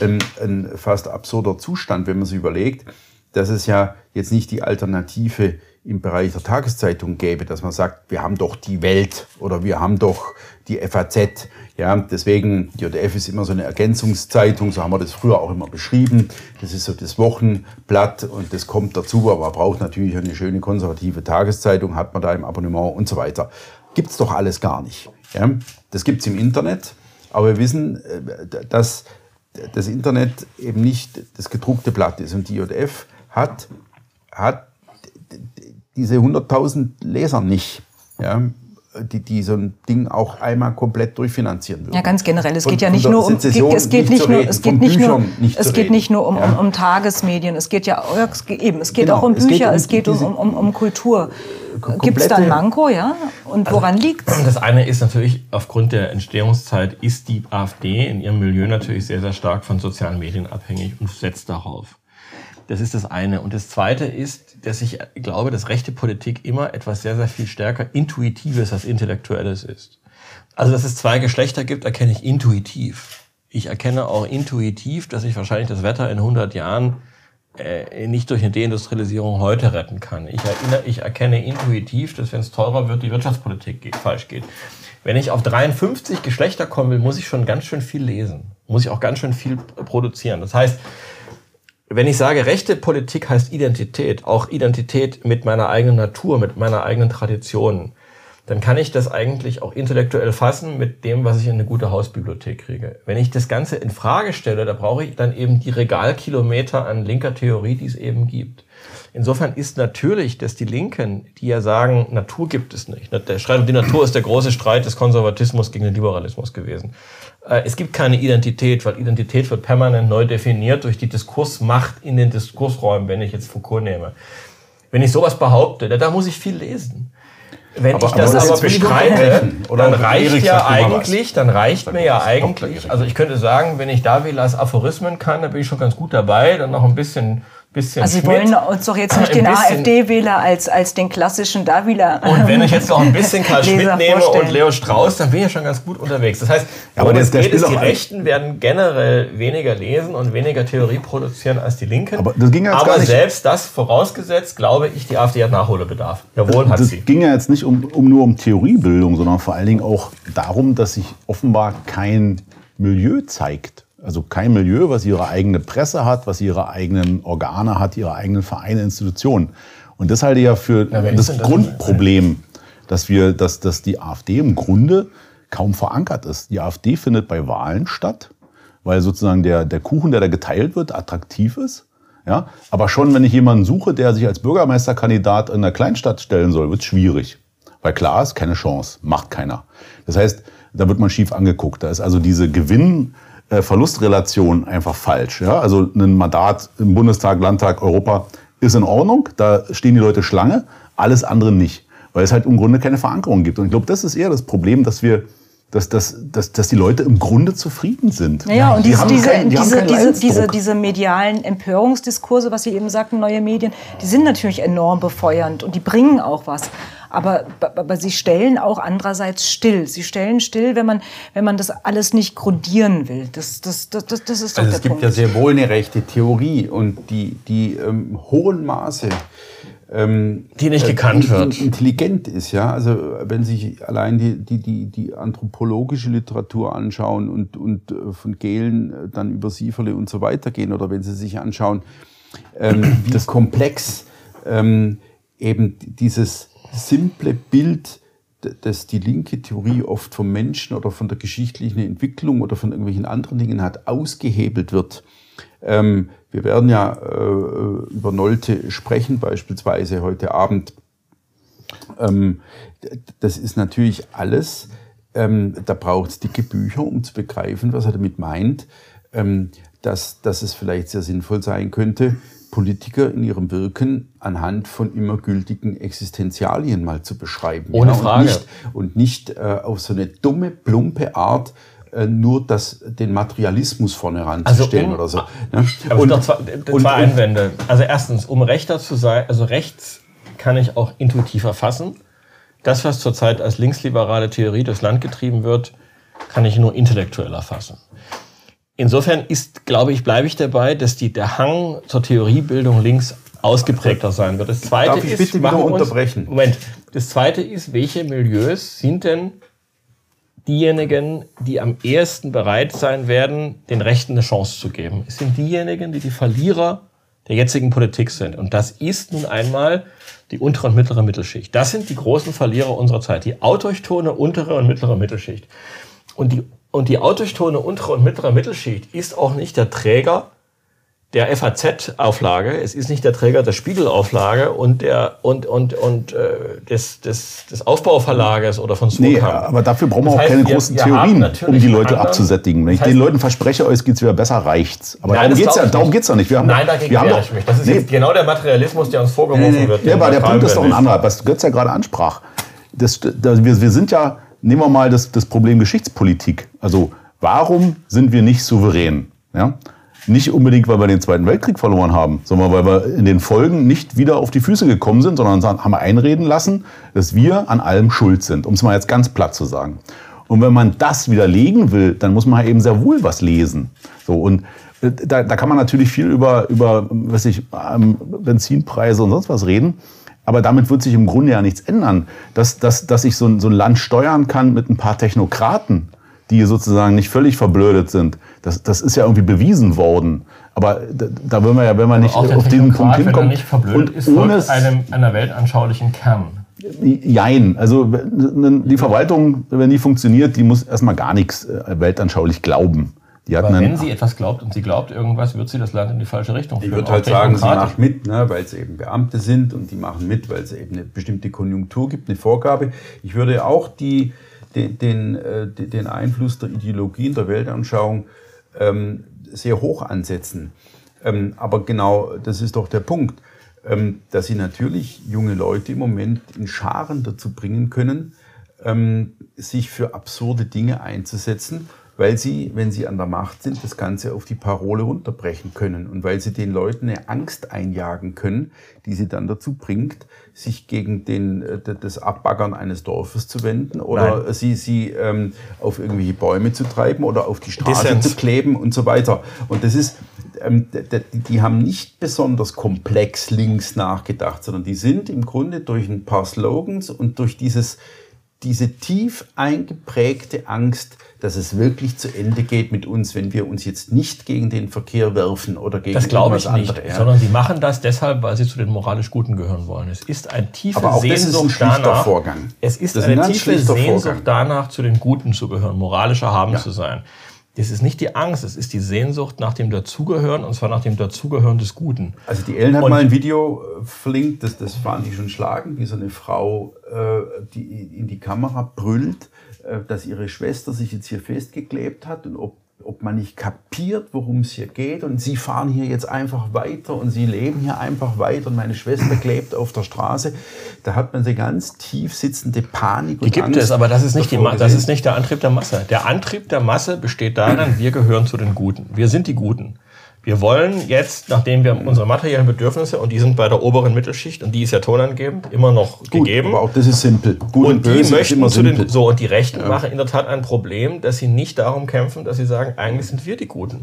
ein, ein fast absurder Zustand, wenn man sich überlegt, dass es ja jetzt nicht die Alternative im Bereich der Tageszeitung gäbe, dass man sagt, wir haben doch die Welt oder wir haben doch die FAZ. Ja, deswegen, die JDF ist immer so eine Ergänzungszeitung, so haben wir das früher auch immer beschrieben. Das ist so das Wochenblatt und das kommt dazu, aber man braucht natürlich eine schöne konservative Tageszeitung, hat man da im Abonnement und so weiter. Gibt's doch alles gar nicht. Ja, das gibt's im Internet, aber wir wissen, äh, dass das Internet eben nicht das gedruckte Blatt ist und die JDF hat, hat diese 100.000 Leser nicht, ja, die, die so ein Ding auch einmal komplett durchfinanzieren würden. Ja, ganz generell. Es geht ja nicht nur um, es geht nicht nur, es geht nicht nur, es geht nicht nur um, um, um Tagesmedien. Es geht ja eben, es geht genau, auch um Bücher, es geht, um, es geht um, um, um Kultur. Gibt es da ein Manko, ja? Und also woran also, liegt? Das eine ist natürlich, aufgrund der Entstehungszeit ist die AfD in ihrem Milieu natürlich sehr, sehr stark von sozialen Medien abhängig und setzt darauf. Das ist das eine. Und das zweite ist, dass ich glaube, dass rechte Politik immer etwas sehr, sehr viel stärker Intuitives als Intellektuelles ist. Also, dass es zwei Geschlechter gibt, erkenne ich intuitiv. Ich erkenne auch intuitiv, dass sich wahrscheinlich das Wetter in 100 Jahren äh, nicht durch eine Deindustrialisierung heute retten kann. Ich, erinnere, ich erkenne intuitiv, dass wenn es teurer wird, die Wirtschaftspolitik geht, falsch geht. Wenn ich auf 53 Geschlechter kommen will, muss ich schon ganz schön viel lesen. Muss ich auch ganz schön viel produzieren. Das heißt, wenn ich sage, rechte Politik heißt Identität, auch Identität mit meiner eigenen Natur, mit meiner eigenen Tradition, dann kann ich das eigentlich auch intellektuell fassen mit dem, was ich in eine gute Hausbibliothek kriege. Wenn ich das Ganze in Frage stelle, da brauche ich dann eben die Regalkilometer an linker Theorie, die es eben gibt. Insofern ist natürlich, dass die Linken, die ja sagen, Natur gibt es nicht. Der Streit um die Natur ist der große Streit des Konservatismus gegen den Liberalismus gewesen. Äh, es gibt keine Identität, weil Identität wird permanent neu definiert durch die Diskursmacht in den Diskursräumen, wenn ich jetzt Foucault nehme. Wenn ich sowas behaupte, da, da muss ich viel lesen. Wenn aber, ich das aber, aber bestreite, dann reicht ja eigentlich, dann reicht mir ja eigentlich, also ich könnte sagen, wenn ich Davilas Aphorismen kann, dann bin ich schon ganz gut dabei, dann noch ein bisschen bisschen Also Sie wollen uns doch jetzt nicht den AfD-Wähler als, als den klassischen Davila Und wenn ich jetzt noch ein bisschen Karl Schmidt nehme vorstellen. und Leo Strauss, dann bin ich ja schon ganz gut unterwegs. Das heißt, ja, aber das, geht, ist, die Rechten werden generell weniger lesen und weniger Theorie produzieren als die Linken. Aber, das ging jetzt aber gar nicht selbst das vorausgesetzt, glaube ich, die AfD hat Nachholbedarf. Jawohl, hat das sie. Das ging ja jetzt nicht um, um nur um Theoriebildung, sondern vor allen Dingen auch darum, dass sich offenbar kein Milieu zeigt also kein Milieu, was ihre eigene Presse hat, was ihre eigenen Organe hat, ihre eigenen Vereine, Institutionen. Und das halte ich ja für ja, das, Grundproblem, dass wir, dass, dass die AfD im Grunde kaum verankert ist. Die AfD findet bei Wahlen statt, weil sozusagen der, der Kuchen, der da geteilt wird, attraktiv ist. Ja, aber schon, wenn ich jemanden suche, der sich als Bürgermeisterkandidat in einer Kleinstadt stellen soll, wird es schwierig. Weil klar ist, keine Chance, macht keiner. Das heißt, da wird man schief angeguckt. Da ist also diese Gewinn, äh, Verlustrelation einfach falsch. Ja? Also ein Mandat im Bundestag, Landtag, Europa ist in Ordnung, da stehen die Leute Schlange, alles andere nicht, weil es halt im Grunde keine Verankerung gibt. Und ich glaube, das ist eher das Problem, dass wir dass, dass, dass, dass die Leute im Grunde zufrieden sind. Naja, und die diese, diese, kein, die diese, diese, diese, diese medialen Empörungsdiskurse, was Sie eben sagten, neue Medien, die sind natürlich enorm befeuernd und die bringen auch was aber, aber sie stellen auch andererseits still. Sie stellen still, wenn man, wenn man das alles nicht grundieren will. Das, das, das, das, das ist doch also der Es gibt Punkt. ja sehr wohl eine rechte Theorie und die, die ähm, hohen Maße ähm, die nicht gekannt äh, wird. Intelligent ist, ja. Also wenn sich allein die, die, die, die anthropologische Literatur anschauen und, und äh, von Gehlen äh, dann über Sieferle und so weiter gehen, oder wenn sie sich anschauen, ähm, wie das komplex ähm, eben dieses simple Bild, das die linke Theorie oft vom Menschen oder von der geschichtlichen Entwicklung oder von irgendwelchen anderen Dingen hat, ausgehebelt wird. Ähm, wir werden ja äh, über Nolte sprechen, beispielsweise heute Abend. Ähm, das ist natürlich alles, ähm, da braucht es dicke Bücher, um zu begreifen, was er damit meint, ähm, dass, dass es vielleicht sehr sinnvoll sein könnte, Politiker in ihrem Wirken anhand von immer gültigen Existenzialien mal zu beschreiben. Ohne ja, Frage. Und nicht, und nicht äh, auf so eine dumme, plumpe Art äh, nur das, den Materialismus vorne ranzustellen also um, oder so. Ne? Aber und, zwei, zwei und, Einwände. Also erstens, um rechter zu sein, also rechts kann ich auch intuitiv erfassen. Das, was zurzeit als linksliberale Theorie durchs Land getrieben wird, kann ich nur intellektuell erfassen. Insofern ist, glaube ich, bleibe ich dabei, dass die, der Hang zur Theoriebildung links ausgeprägter sein wird. Das zweite Darf ich ist, bitte wieder unterbrechen? Moment. Das zweite ist, welche Milieus sind denn diejenigen, die am ehesten bereit sein werden, den Rechten eine Chance zu geben? Es sind diejenigen, die die Verlierer der jetzigen Politik sind. Und das ist nun einmal die untere und mittlere Mittelschicht. Das sind die großen Verlierer unserer Zeit. Die autochtone untere und mittlere Mittelschicht. Und die und die autochtone untere und mittlere Mittelschicht ist auch nicht der Träger der FAZ-Auflage, es ist nicht der Träger der Spiegel-Auflage und der und und und äh, des, des, des Aufbauverlages oder von Surkamp. Nee, aber dafür brauchen wir auch heißt, keine wir, großen wir Theorien, um die Leute abzusättigen. Wenn ich den Leuten verspreche, euch geht's wieder besser, reicht's. Aber Nein, darum geht's ja, darum geht's ja nicht. Wir haben, Nein, dagegen wir haben doch, ich mich. Das ist nee, genau der Materialismus, der uns vorgeworfen nee, wird. Ja, aber der Punkt ist doch ein anderer, was Götz ja gerade ansprach. Das, das, wir, wir sind ja nehmen wir mal das, das Problem Geschichtspolitik. Also warum sind wir nicht souverän? Ja? Nicht unbedingt, weil wir den Zweiten Weltkrieg verloren haben, sondern weil wir in den Folgen nicht wieder auf die Füße gekommen sind, sondern haben wir einreden lassen, dass wir an allem schuld sind, um es mal jetzt ganz platt zu sagen. Und wenn man das widerlegen will, dann muss man eben sehr wohl was lesen. So, und, äh, da, da kann man natürlich viel über, über weiß ich, ähm, Benzinpreise und sonst was reden. Aber damit wird sich im Grunde ja nichts ändern. Dass, dass, dass ich so ein, so ein Land steuern kann mit ein paar Technokraten, die sozusagen nicht völlig verblödet sind, das, das ist ja irgendwie bewiesen worden. Aber da, da will man ja, wenn man nicht auf diesen Punkt hinkommt. nicht verblödet ist, ohne einem, einer weltanschaulichen Kern. Jein. Also die Verwaltung, wenn die funktioniert, die muss erstmal gar nichts äh, weltanschaulich glauben. Die hat Aber einen, wenn sie etwas glaubt und sie glaubt irgendwas, wird sie das Land in die falsche Richtung Ich führen. würde Auch halt sagen, sie macht mit, ne, weil sie eben Beamte sind und die machen mit, weil es eben eine bestimmte Konjunktur gibt, eine Vorgabe. Ich würde auch die, den, den, äh, den den Einfluss der Ideologien, der Weltanschauung ähm, sehr hoch ansetzen. Ähm, aber genau das ist doch der Punkt, ähm, dass sie natürlich junge Leute im Moment in Scharen dazu bringen können, ähm, sich für absurde Dinge einzusetzen, weil sie, wenn sie an der Macht sind, das Ganze auf die Parole runterbrechen können und weil sie den Leuten eine Angst einjagen können, die sie dann dazu bringt, sich gegen den, äh, das Abbaggern eines Dorfes zu wenden oder sie, sie ähm, auf irgendwelche Bäume zu treiben oder auf die Straße Dissens. zu kleben und so weiter. Und das ist, ähm, d- d- die haben nicht besonders komplex links nachgedacht, sondern die sind im Grunde durch ein paar Slogans und durch dieses, diese tief eingeprägte Angst, dass es wirklich zu Ende geht mit uns, wenn wir uns jetzt nicht gegen den Verkehr werfen oder gegen Das glaube ich nicht, andere, ja. sondern sie machen das deshalb, weil sie zu den moralisch Guten gehören wollen. Es ist ein tiefe Aber auch das ist ein Sehnsucht schlichter danach. Vorgang. Es ist Das ist ein eine ganz tiefe Sehnsucht Vorgang. danach, zu den Guten zu gehören, moralischer haben zu sein. Das ist nicht die Angst, es ist die Sehnsucht nach dem Dazugehören und zwar nach dem Dazugehören des Guten. Also die Ellen hat Und- mal ein Video äh, verlinkt, das, das fand ich schon schlagend, wie so eine Frau, äh, die in die Kamera brüllt, äh, dass ihre Schwester sich jetzt hier festgeklebt hat und ob, ob man nicht kapiert, worum es hier geht. Und sie fahren hier jetzt einfach weiter und sie leben hier einfach weiter und meine Schwester klebt auf der Straße. Da hat man eine ganz tief sitzende Panik und Die gibt Angst es, aber das ist nicht die Ma das ist nicht der Antrieb der Masse. Der Antrieb der Masse besteht darin, wir gehören zu den Guten. Wir sind die Guten. Wir wollen jetzt, nachdem wir unsere materiellen Bedürfnisse, und die sind bei der oberen Mittelschicht, und die ist ja tonangebend, immer noch Gut, gegeben. aber auch das ist simpel. Gut Und die böse ist möchten zu den, so, und die Rechten machen in der Tat ein Problem, dass sie nicht darum kämpfen, dass sie sagen, eigentlich sind wir die Guten.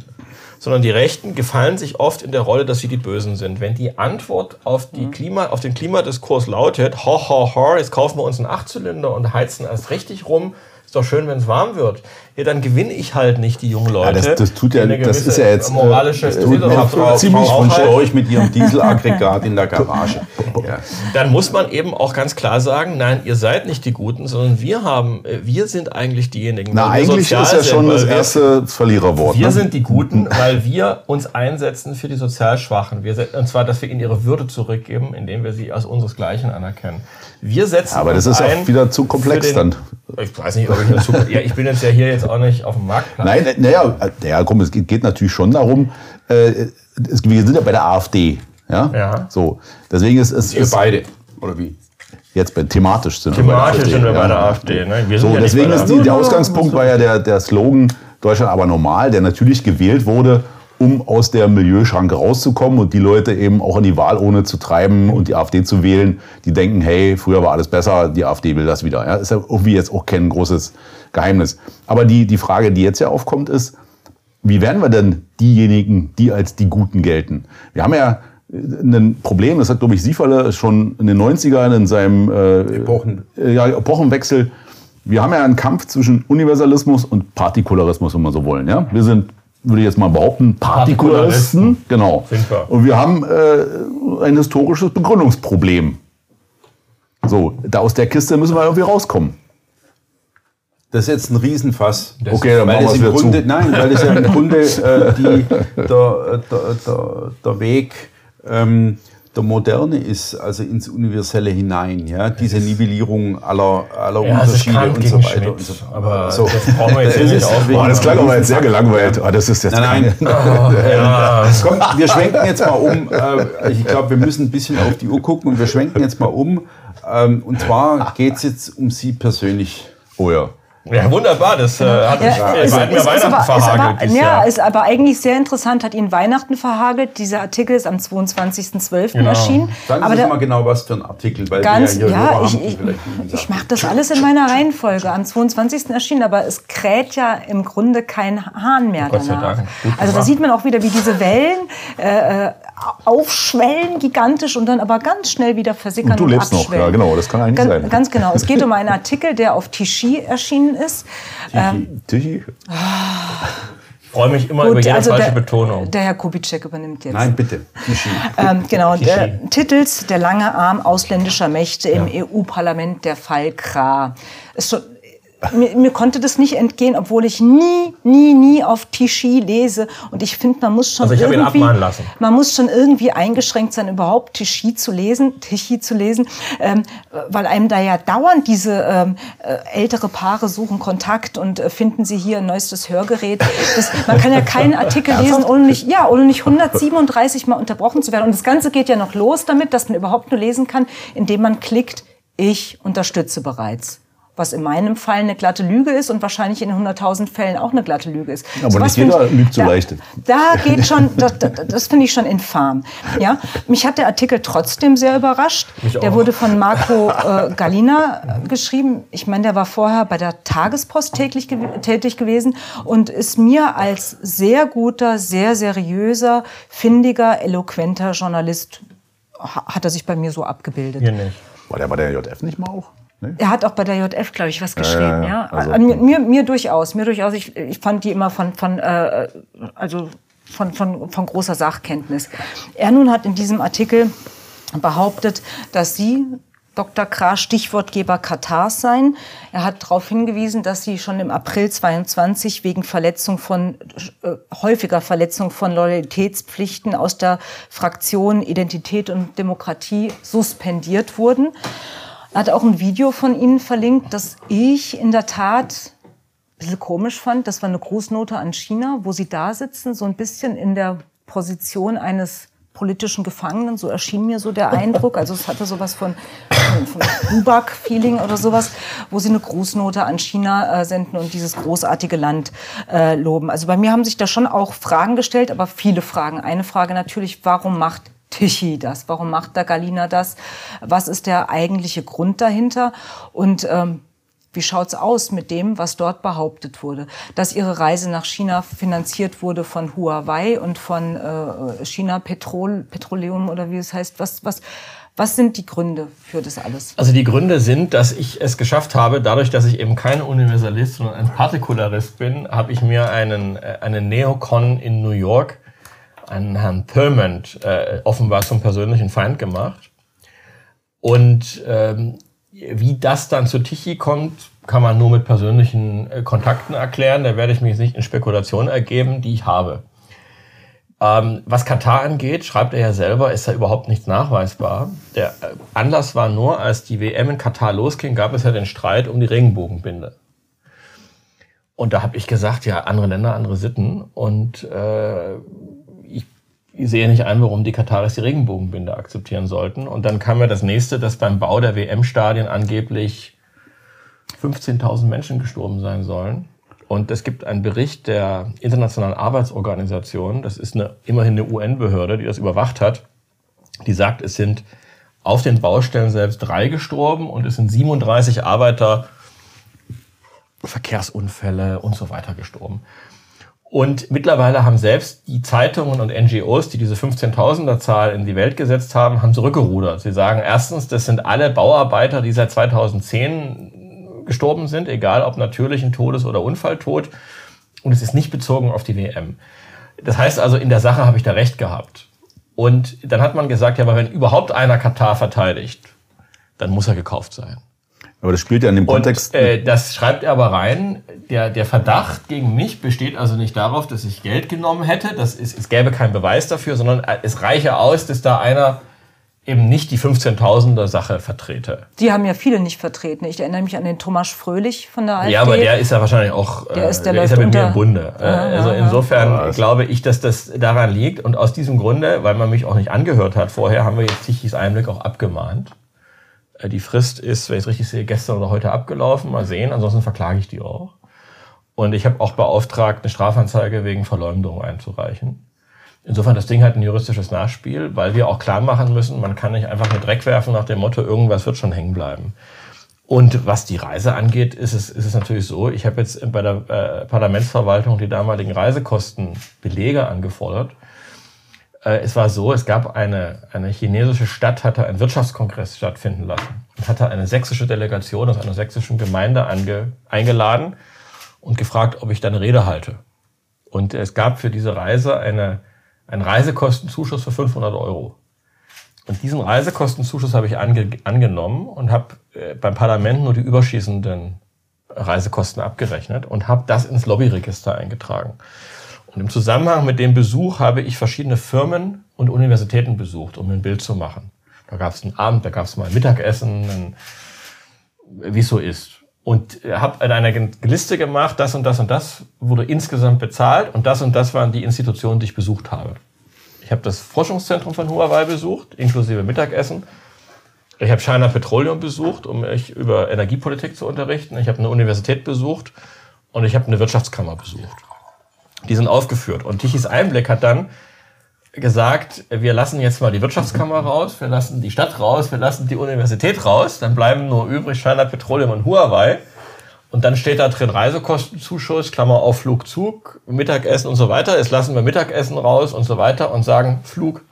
Sondern die Rechten gefallen sich oft in der Rolle, dass sie die Bösen sind. Wenn die Antwort auf, die Mhm. Klima, auf den Klimadiskurs lautet, ho, ho, ho, jetzt kaufen wir uns einen Achtzylinder und heizen erst richtig rum, ist doch schön, wenn es warm wird. Ja, dann gewinne ich halt nicht die jungen Leute. das- das tut ja- die das ist ja jetzt, äh, moralische das Tut mir Frau, ziemlich Frau von Storch mit ihrem Dieselaggregat in der Garage. Ja. dann muss man eben auch ganz klar sagen, nein, ihr seid nicht die Guten, sondern wir haben, äh, wir sind eigentlich diejenigen. na, weil wir eigentlich ist ja schon das erste Verliererwort. Wir ne? sind die Guten, weil wir uns einsetzen für die sozial Schwachen. Wir, und zwar, dass wir ihnen ihre Würde zurückgeben, indem wir sie als unseresgleichen anerkennen. Wir setzen Aber das ist auch wieder zu komplex den, dann. Ich weiß nicht, ob. Ja, ich bin jetzt ja hier jetzt auch nicht auf dem Marktplatz. Nein, naja, ja, komm, es geht, geht natürlich schon darum, äh, es, wir sind ja bei der AfD. Ja? Ja. So, deswegen ist es ist, beide, oder wie? jetzt bei, thematisch sind Thematisch wir sind wir bei der. AfD. Ne? Wir sind So, ja deswegen bei der ist die, der Ausgangspunkt war ja der, der Slogan Deutschland aber normal, der natürlich gewählt wurde, um aus der Milieuschranke rauszukommen und die Leute eben auch in die Wahlurne zu treiben und die AfD zu wählen, die denken, hey, früher war alles besser, die AfD will das wieder. Ja, ist ja irgendwie jetzt auch kein großes Geheimnis. Aber die, die Frage, die jetzt ja aufkommt, ist, wie werden wir denn diejenigen, die als die Guten gelten? Wir haben ja äh, ein Problem, das hat, glaube ich, Sieferle schon in den 90ern in seinem äh, Epochen. ja, Epochenwechsel. Wir haben ja einen Kampf zwischen Universalismus und Partikularismus, wenn wir so wollen. Ja? Wir sind, würde ich jetzt mal behaupten, Partikularisten. Genau. Und wir haben äh, ein historisches Begründungsproblem. So, da aus der Kiste müssen wir irgendwie rauskommen. Das ist jetzt ein Riesenfass. Okay, dann weil machen wir es im wieder Grunde, zu. Nein, weil es ja im Grunde äh, die, der, der, der, der Weg ähm, der Moderne ist, also ins Universelle hinein. Ja? Diese Nivellierung aller, aller Ja, Unterschiede und so weiter. Schmidt, Und so. aber so. das brauchen wir jetzt Das nicht aufmachen. Boah, das klang aber jetzt sehr gelangweilt. Ah, das ist jetzt Nein, nein. Ja, Komm, wir schwenken jetzt mal um. Äh, ich glaube, wir müssen ein bisschen auf die Uhr gucken und wir schwenken jetzt mal um. Ähm, und zwar geht es jetzt um Sie persönlich. Oh ja. Ja, wunderbar. Das äh, hat, mich, Ja, äh, ist, hat mir ist, Weihnachten aber, verhagelt aber, ja, ist aber eigentlich sehr interessant, hat ihn Weihnachten verhagelt. Dieser Artikel ist am 22.12. Genau. erschienen. Sagen aber Sie der- uns mal genau, was für ein Artikel, weil Ganz, ja, Hörer ich, ich, ich mache das alles in meiner Reihenfolge. Am 22. erschienen, aber es kräht ja im Grunde kein Hahn mehr Gott sei danach. Also da sieht man auch wieder, wie diese Wellen äh, äh, aufschwellen, gigantisch und dann aber ganz schnell wieder versickern Und du und lebst noch, abschwellen. ja, genau, das kann eigentlich ganz, sein. Ganz genau. Es geht um einen Artikel, der auf Tichy erschienen ist. Ähm, Tichy? Ich freue mich immer über gut, jede also falsche der, Betonung. der Herr Kubitschek übernimmt jetzt. Nein, bitte. Tichy. Ähm, genau, der. Titels Der lange Arm ausländischer Mächte im EU-Parlament, der Fall Kra. Ist schon, mir, mir konnte das nicht entgehen, obwohl ich nie, nie, nie auf Tichy lese. Und ich finde, man muss schon Also irgendwie, man muss schon irgendwie eingeschränkt sein, überhaupt Tichy zu lesen, Tichy zu lesen, ähm, weil einem da ja dauernd diese ähm, äh, ältere Paare suchen Kontakt und äh, finden sie hier ein neuestes Hörgerät. Das, man kann ja keinen Artikel lesen, ohne nicht, ja, ohne nicht 137 Mal unterbrochen zu werden. Und das Ganze geht ja noch los damit, dass man überhaupt nur lesen kann, indem man klickt, ich unterstütze bereits. Was in meinem Fall eine glatte Lüge ist und wahrscheinlich in 100.000 Fällen auch eine glatte Lüge ist. Aber Sowas nicht jeder ich- lügt so da, leicht. Da geht schon, das, das, das finde ich schon infam. Ja? Mich hat der Artikel trotzdem sehr überrascht. Mich Der auch. wurde von Marco äh, Galina äh, geschrieben. Ich meine, der war vorher bei der Tagespost täglich gew tätig gewesen und ist mir als sehr guter, sehr seriöser, findiger, eloquenter Journalist, ha- hat er sich bei mir so abgebildet. Hier nicht. War der bei der JF nicht mal auch? Nee? Er hat auch bei der JF, glaube ich, was geschrieben. ja, Ja, ja. Also- mir, mir, mir durchaus, mir durchaus. Ich, ich fand die immer von, von äh, also von, von, von großer Sachkenntnis. Er nun hat in diesem Artikel behauptet, dass Sie Dr. Krah Stichwortgeber Katars seien. Er hat darauf hingewiesen, dass sie schon im April 22 wegen Verletzung von äh, häufiger Verletzung von Loyalitätspflichten aus der Fraktion Identität und Demokratie suspendiert wurden. Er hat auch ein Video von Ihnen verlinkt, das ich in der Tat ein bisschen komisch fand. Das war eine Grußnote an China, wo Sie da sitzen, so ein bisschen in der Position eines politischen Gefangenen. So erschien mir so der Eindruck. Also es hatte sowas von, von, von Bubak-Feeling oder sowas, wo Sie eine Grußnote an China äh, senden und dieses großartige Land äh, loben. Also bei mir haben sich da schon auch Fragen gestellt, aber viele Fragen. Eine Frage natürlich, warum macht Tichy das? Warum macht da Galina das? Was ist der eigentliche Grund dahinter? Und ähm, wie schaut's aus mit dem, was dort behauptet wurde? Dass ihre Reise nach China finanziert wurde von Huawei und von äh, China Petrol, Petroleum oder wie es heißt. Was, was, was sind die Gründe für das alles? Also die Gründe sind, dass ich es geschafft habe, dadurch, dass ich eben kein Universalist, sondern ein Partikularist bin, habe ich mir einen, äh, einen Neocon in New York, einen Herrn Permont, äh, offenbar zum persönlichen Feind gemacht. Und ähm, wie das dann zu Tichy kommt, kann man nur mit persönlichen äh, Kontakten erklären. Da werde ich mich nicht in Spekulationen ergeben, die ich habe. Ähm, was Katar angeht, schreibt er ja selber, ist da überhaupt nichts nachweisbar. Der äh, Anlass war nur, als die WM in Katar losging, gab es ja den Streit um die Regenbogenbinde. Und da habe ich gesagt, ja, andere Länder, andere Sitten. Und äh, sehe nicht ein, warum die Kataris die Regenbogenbinde akzeptieren sollten. Und dann kam ja das nächste, dass beim Bau der WM-Stadien angeblich 15.000 Menschen gestorben sein sollen. Und es gibt einen Bericht der Internationalen Arbeitsorganisation, das ist eine, immerhin eine UN-Behörde, die das überwacht hat, die sagt, es sind auf den Baustellen selbst drei gestorben und es sind 37 Arbeiter, Verkehrsunfälle und so weiter gestorben. Und mittlerweile haben selbst die Zeitungen und NGOs, die diese 15.000er Zahl in die Welt gesetzt haben, haben zurückgerudert. Sie sagen erstens, das sind alle Bauarbeiter, die seit 2010 gestorben sind, egal ob natürlichen Todes- oder Unfalltod. Und es ist nicht bezogen auf die WM. Das heißt also, in der Sache habe ich da recht gehabt. Und dann hat man gesagt, ja, aber wenn überhaupt einer Katar verteidigt, dann muss er gekauft sein. Aber das spielt ja in dem Kontext. Und äh, das schreibt er aber rein. Der, der Verdacht gegen mich besteht also nicht darauf, dass ich Geld genommen hätte. Das ist, es gäbe keinen Beweis dafür, sondern es reiche aus, dass da einer eben nicht die 15.000er Sache vertrete. Die haben ja viele nicht vertreten. Ich erinnere mich an den Thomas Fröhlich von der AfD. Ja, aber der ist ja wahrscheinlich auch, Der ist- der der ist ja mit mir unter- im Bunde. Äh, also insofern glaube ich, dass das daran liegt. Und aus diesem Grunde, weil man mich auch nicht angehört hat vorher, haben wir jetzt Tichys Einblick auch abgemahnt. Äh, die Frist ist, wenn ich es richtig sehe, gestern oder heute abgelaufen. Mal sehen, ansonsten verklage ich die auch. Und ich habe auch beauftragt, eine Strafanzeige wegen Verleumdung einzureichen. Insofern, das Ding hat ein juristisches Nachspiel, weil wir auch klar machen müssen, man kann nicht einfach einen Dreck werfen nach dem Motto, irgendwas wird schon hängen bleiben. Und was die Reise angeht, ist es, ist es natürlich so, ich habe jetzt bei der äh, Parlamentsverwaltung die damaligen Reisekostenbelege angefordert. Äh, es war so, es gab eine, eine chinesische Stadt, hatte einen Wirtschaftskongress stattfinden lassen und hatte eine sächsische Delegation aus einer sächsischen Gemeinde ange, eingeladen und gefragt, ob ich da eine Rede halte. Und es gab für diese Reise eine, einen Reisekostenzuschuss für 500 Euro. Und diesen Reisekostenzuschuss habe ich ange, angenommen und habe äh, beim Parlament nur die überschießenden Reisekosten abgerechnet und habe das ins Lobbyregister eingetragen. Und im Zusammenhang mit dem Besuch habe ich verschiedene Firmen und Universitäten besucht, um ein Bild zu machen. Da gab es einen Abend, da gab es mal Mittagessen, wie es so ist. Und habe eine Liste gemacht, das und das und das wurde insgesamt bezahlt und das und das waren die Institutionen, die ich besucht habe. Ich habe das Forschungszentrum von Huawei besucht, inklusive Mittagessen. Ich habe China Petroleum besucht, um mich über Energiepolitik zu unterrichten. Ich habe eine Universität besucht und ich habe eine Wirtschaftskammer besucht. Die sind aufgeführt. Und Tichys Einblick hat dann gesagt, wir lassen jetzt mal die Wirtschaftskammer raus, wir lassen die Stadt raus, wir lassen die Universität raus, dann bleiben nur übrig China Petroleum und Huawei. Und dann steht da drin Reisekostenzuschuss, Klammer auf Flugzug, Mittagessen und so weiter. Jetzt lassen wir Mittagessen raus und so weiter und sagen Flug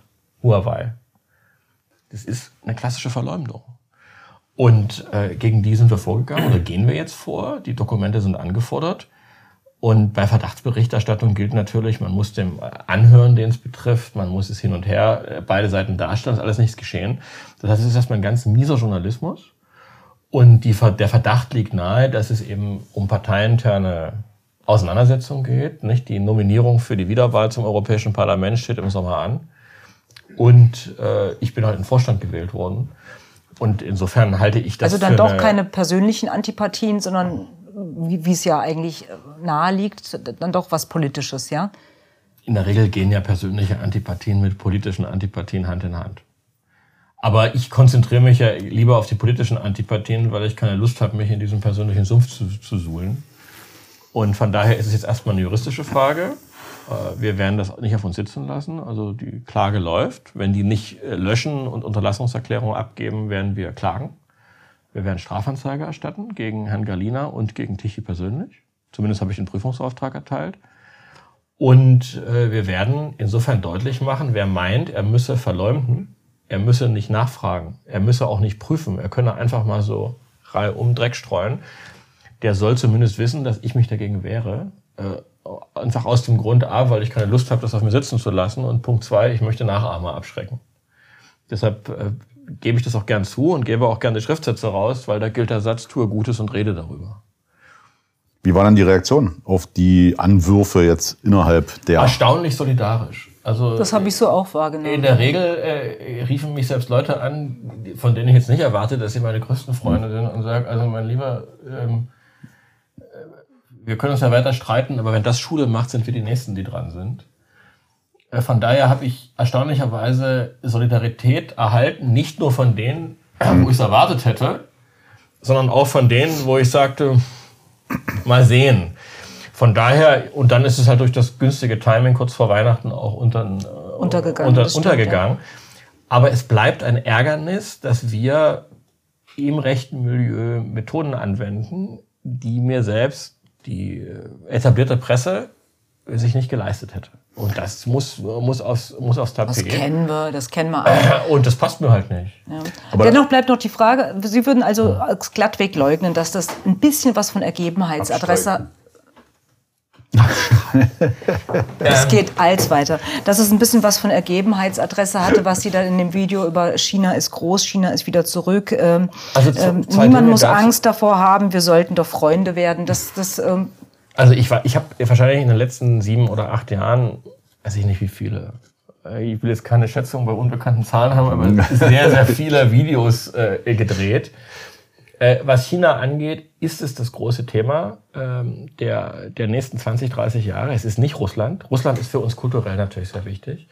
Huawei. Das ist eine klassische Verleumdung. Und äh, gegen die sind wir vorgegangen oder gehen wir jetzt vor. Die Dokumente sind angefordert. Und bei Verdachtsberichterstattung gilt natürlich, man muss dem anhören, den es betrifft, man muss es hin und her, äh, beide Seiten darstellen, ist alles nichts geschehen. Das heißt, es ist erstmal ein ganz mieser Journalismus. Und die, der Verdacht liegt nahe, dass es eben um parteiinterne Auseinandersetzung geht. Nicht? Die Nominierung für die Wiederwahl zum Europäischen Parlament steht im Sommer an. Und äh, ich bin halt in Vorstand gewählt worden. Und insofern halte ich das. Also dann doch keine persönlichen Antipathien, sondern wie, es ja eigentlich äh, nahe liegt, dann doch was Politisches, ja? In der Regel gehen ja persönliche Antipathien mit politischen Antipathien Hand in Hand. Aber ich konzentriere mich ja lieber auf die politischen Antipathien, weil ich keine Lust habe, mich in diesem persönlichen Sumpf zu, zu suhlen. Und von daher ist es jetzt erstmal eine juristische Frage. Äh, wir werden das nicht auf uns sitzen lassen. Also die Klage läuft. Wenn die nicht äh, löschen und Unterlassungserklärungen abgeben, werden wir klagen. Wir werden Strafanzeige erstatten gegen Herrn Galina und gegen Tichy persönlich. Zumindest habe ich den Prüfungsauftrag erteilt. Und äh, wir werden insofern deutlich machen, wer meint, er müsse verleumden, er müsse nicht nachfragen, er müsse auch nicht prüfen, er könne einfach mal so um Dreck streuen, der soll zumindest wissen, dass ich mich dagegen wehre. Äh, einfach aus dem Grund A, weil ich keine Lust habe, das auf mir sitzen zu lassen und Punkt zwei, ich möchte Nachahmer abschrecken. Deshalb äh, gebe ich das auch gern zu und gebe auch gerne Schriftsätze raus, weil da gilt der Satz, tue Gutes und rede darüber. Wie war dann die Reaktion auf die Anwürfe jetzt innerhalb der... Erstaunlich solidarisch. Also, das habe ich so auch wahrgenommen. In der Regel äh, riefen mich selbst Leute an, von denen ich jetzt nicht erwarte, dass sie meine größten Freunde sind und sagen, also mein Lieber, ähm, äh, wir können uns ja weiter streiten, aber wenn das Schule macht, sind wir die Nächsten, die dran sind. Äh, von daher habe ich erstaunlicherweise Solidarität erhalten, nicht nur von denen, wo ich es erwartet hätte, sondern auch von denen, wo ich sagte, mal sehen. Von daher, und dann ist es halt durch das günstige Timing kurz vor Weihnachten auch unter, äh, untergegangen. Unter, stimmt, untergegangen. Ja. Aber es bleibt ein Ärgernis, dass wir im rechten Milieu Methoden anwenden, die mir selbst die äh, etablierte Presse sich nicht geleistet hätte. Und das muss, muss, aufs, muss aufs Tapet. Das kennen wir, das kennen wir auch. Und das passt mir halt nicht. Ja. Aber Dennoch bleibt noch die Frage, Sie würden also glattweg leugnen, dass das ein bisschen was von Ergebenheitsadresse es geht als weiter. Dass es ein bisschen was von Ergebenheitsadresse hatte, was sie dann in dem Video über China ist groß, China ist wieder zurück. Ähm, also ähm, niemand muss Angst davor haben, wir sollten doch Freunde werden. Das, das ähm, also ich war, ich habe wahrscheinlich in den letzten sieben oder acht Jahren, weiß ich nicht wie viele, äh, ich will jetzt keine Schätzung bei unbekannten Zahlen haben, aber sehr, sehr viele Videos äh, gedreht. Äh, was China angeht, ist es das große Thema ähm, der, der nächsten 20, 30 Jahre. Es ist nicht Russland. Russland ist für uns kulturell natürlich sehr wichtig.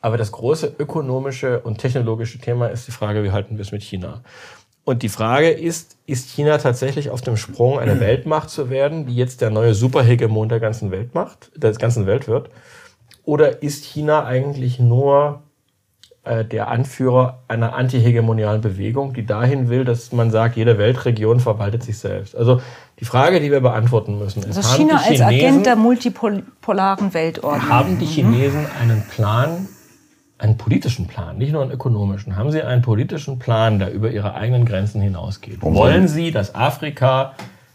Aber das große ökonomische und technologische Thema ist die Frage, wie halten wir es mit China? Und die Frage ist, ist China tatsächlich auf dem Sprung, eine Weltmacht zu werden, die jetzt der neue Superhegemon der ganzen Welt macht, der ganzen Welt wird? Oder ist China eigentlich nur äh, der Anführer einer antihegemonialen Bewegung, die dahin will, dass man sagt, jede Weltregion verwaltet sich selbst? Also die Frage, die wir beantworten müssen, ist, Also haben China die als Agent Chinesen- der multipolaren Weltordnung. haben die Chinesen einen Plan, einen politischen Plan, nicht nur einen ökonomischen? Haben sie einen politischen Plan, der über ihre eigenen Grenzen hinausgeht? Warum Wollen sie, dass Afrika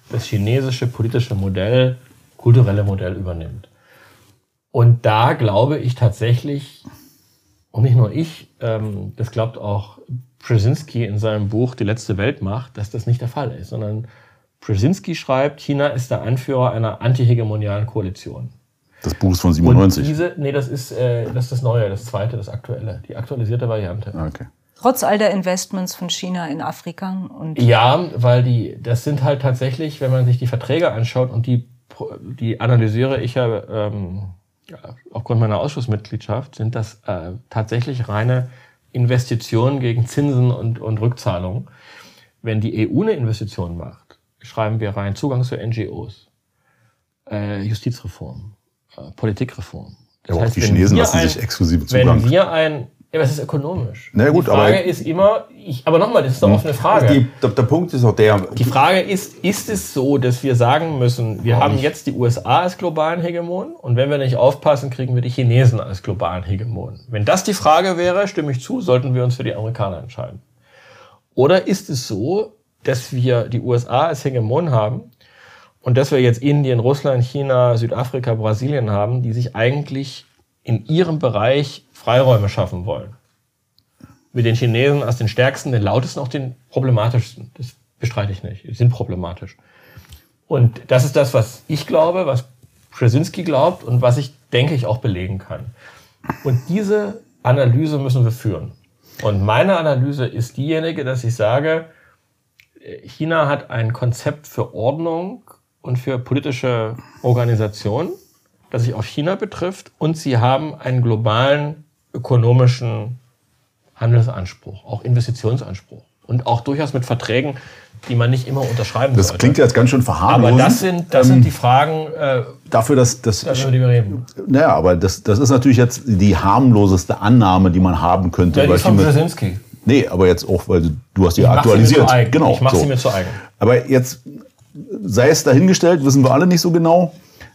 das chinesische politische Modell, kulturelle Modell übernimmt? Und da glaube ich tatsächlich, und nicht nur ich, ähm, das glaubt auch Brzezinski in seinem Buch Die letzte Weltmacht, dass das nicht der Fall ist, sondern Brzezinski schreibt, China ist der Anführer einer antihegemonialen Koalition. Das Buch ist von Und 97. diese, nee, das ist, äh, das ist das Neue, das zweite, das aktuelle, die aktualisierte Variante. Ah, okay. Trotz all der Investments von China in Afrika und Ja, weil die, das sind halt tatsächlich, wenn man sich die Verträge anschaut und die, die analysiere ich ja, ähm, ja aufgrund meiner Ausschussmitgliedschaft, sind das äh, tatsächlich reine Investitionen gegen Zinsen und, und Rückzahlungen. Wenn die EU eine Investition macht, schreiben wir rein Zugang zu NGOs, äh, Justizreform, Politikreform. Das Aber auch heißt, die Chinesen lassen ein- sich exklusive Zugang. Wenn wir ein, ja, aber es ist ökonomisch. Na ja, gut, die Frage aber- ist immer, ich, aber nochmal, das ist eine offene Frage. Die, der, der Punkt ist auch der, Die Frage ist, ist es so, dass wir sagen müssen, wir haben jetzt die USA als globalen Hegemon und wenn wir nicht aufpassen, kriegen wir die Chinesen als globalen Hegemon? Wenn das die Frage wäre, stimme ich zu, sollten wir uns für die Amerikaner entscheiden. Oder ist es so, dass wir die USA als Hegemon haben und dass wir jetzt Indien, Russland, China, Südafrika, Brasilien haben, die sich eigentlich in ihrem Bereich Freiräume schaffen wollen? mit den Chinesen als den stärksten, den lautesten, auch den problematischsten. Das bestreite ich nicht. Die sind problematisch. Und das ist das, was ich glaube, was Brzezinski glaubt und was ich denke ich auch belegen kann. Und diese Analyse müssen wir führen. Und meine Analyse ist diejenige, dass ich sage, China hat ein Konzept für Ordnung und für politische Organisation, das sich auf China betrifft, und sie haben einen globalen ökonomischen Handelsanspruch, auch Investitionsanspruch und auch durchaus mit Verträgen, die man nicht immer unterschreiben Das sollte. klingt jetzt ganz schön aber verharmlosend. das sind, das sind die Fragen, äh, dafür, dass das. über die wir reden. Naja, aber das, das ist natürlich jetzt die harmloseste Annahme, die man haben könnte. Ja, die von Brzezinski. nee, aber jetzt auch, weil du, hast die mir aktualisiert. Genau. Ich mache so. sie mir zu eigen. Aber jetzt sei es dahingestellt, wissen wir alle nicht so genau.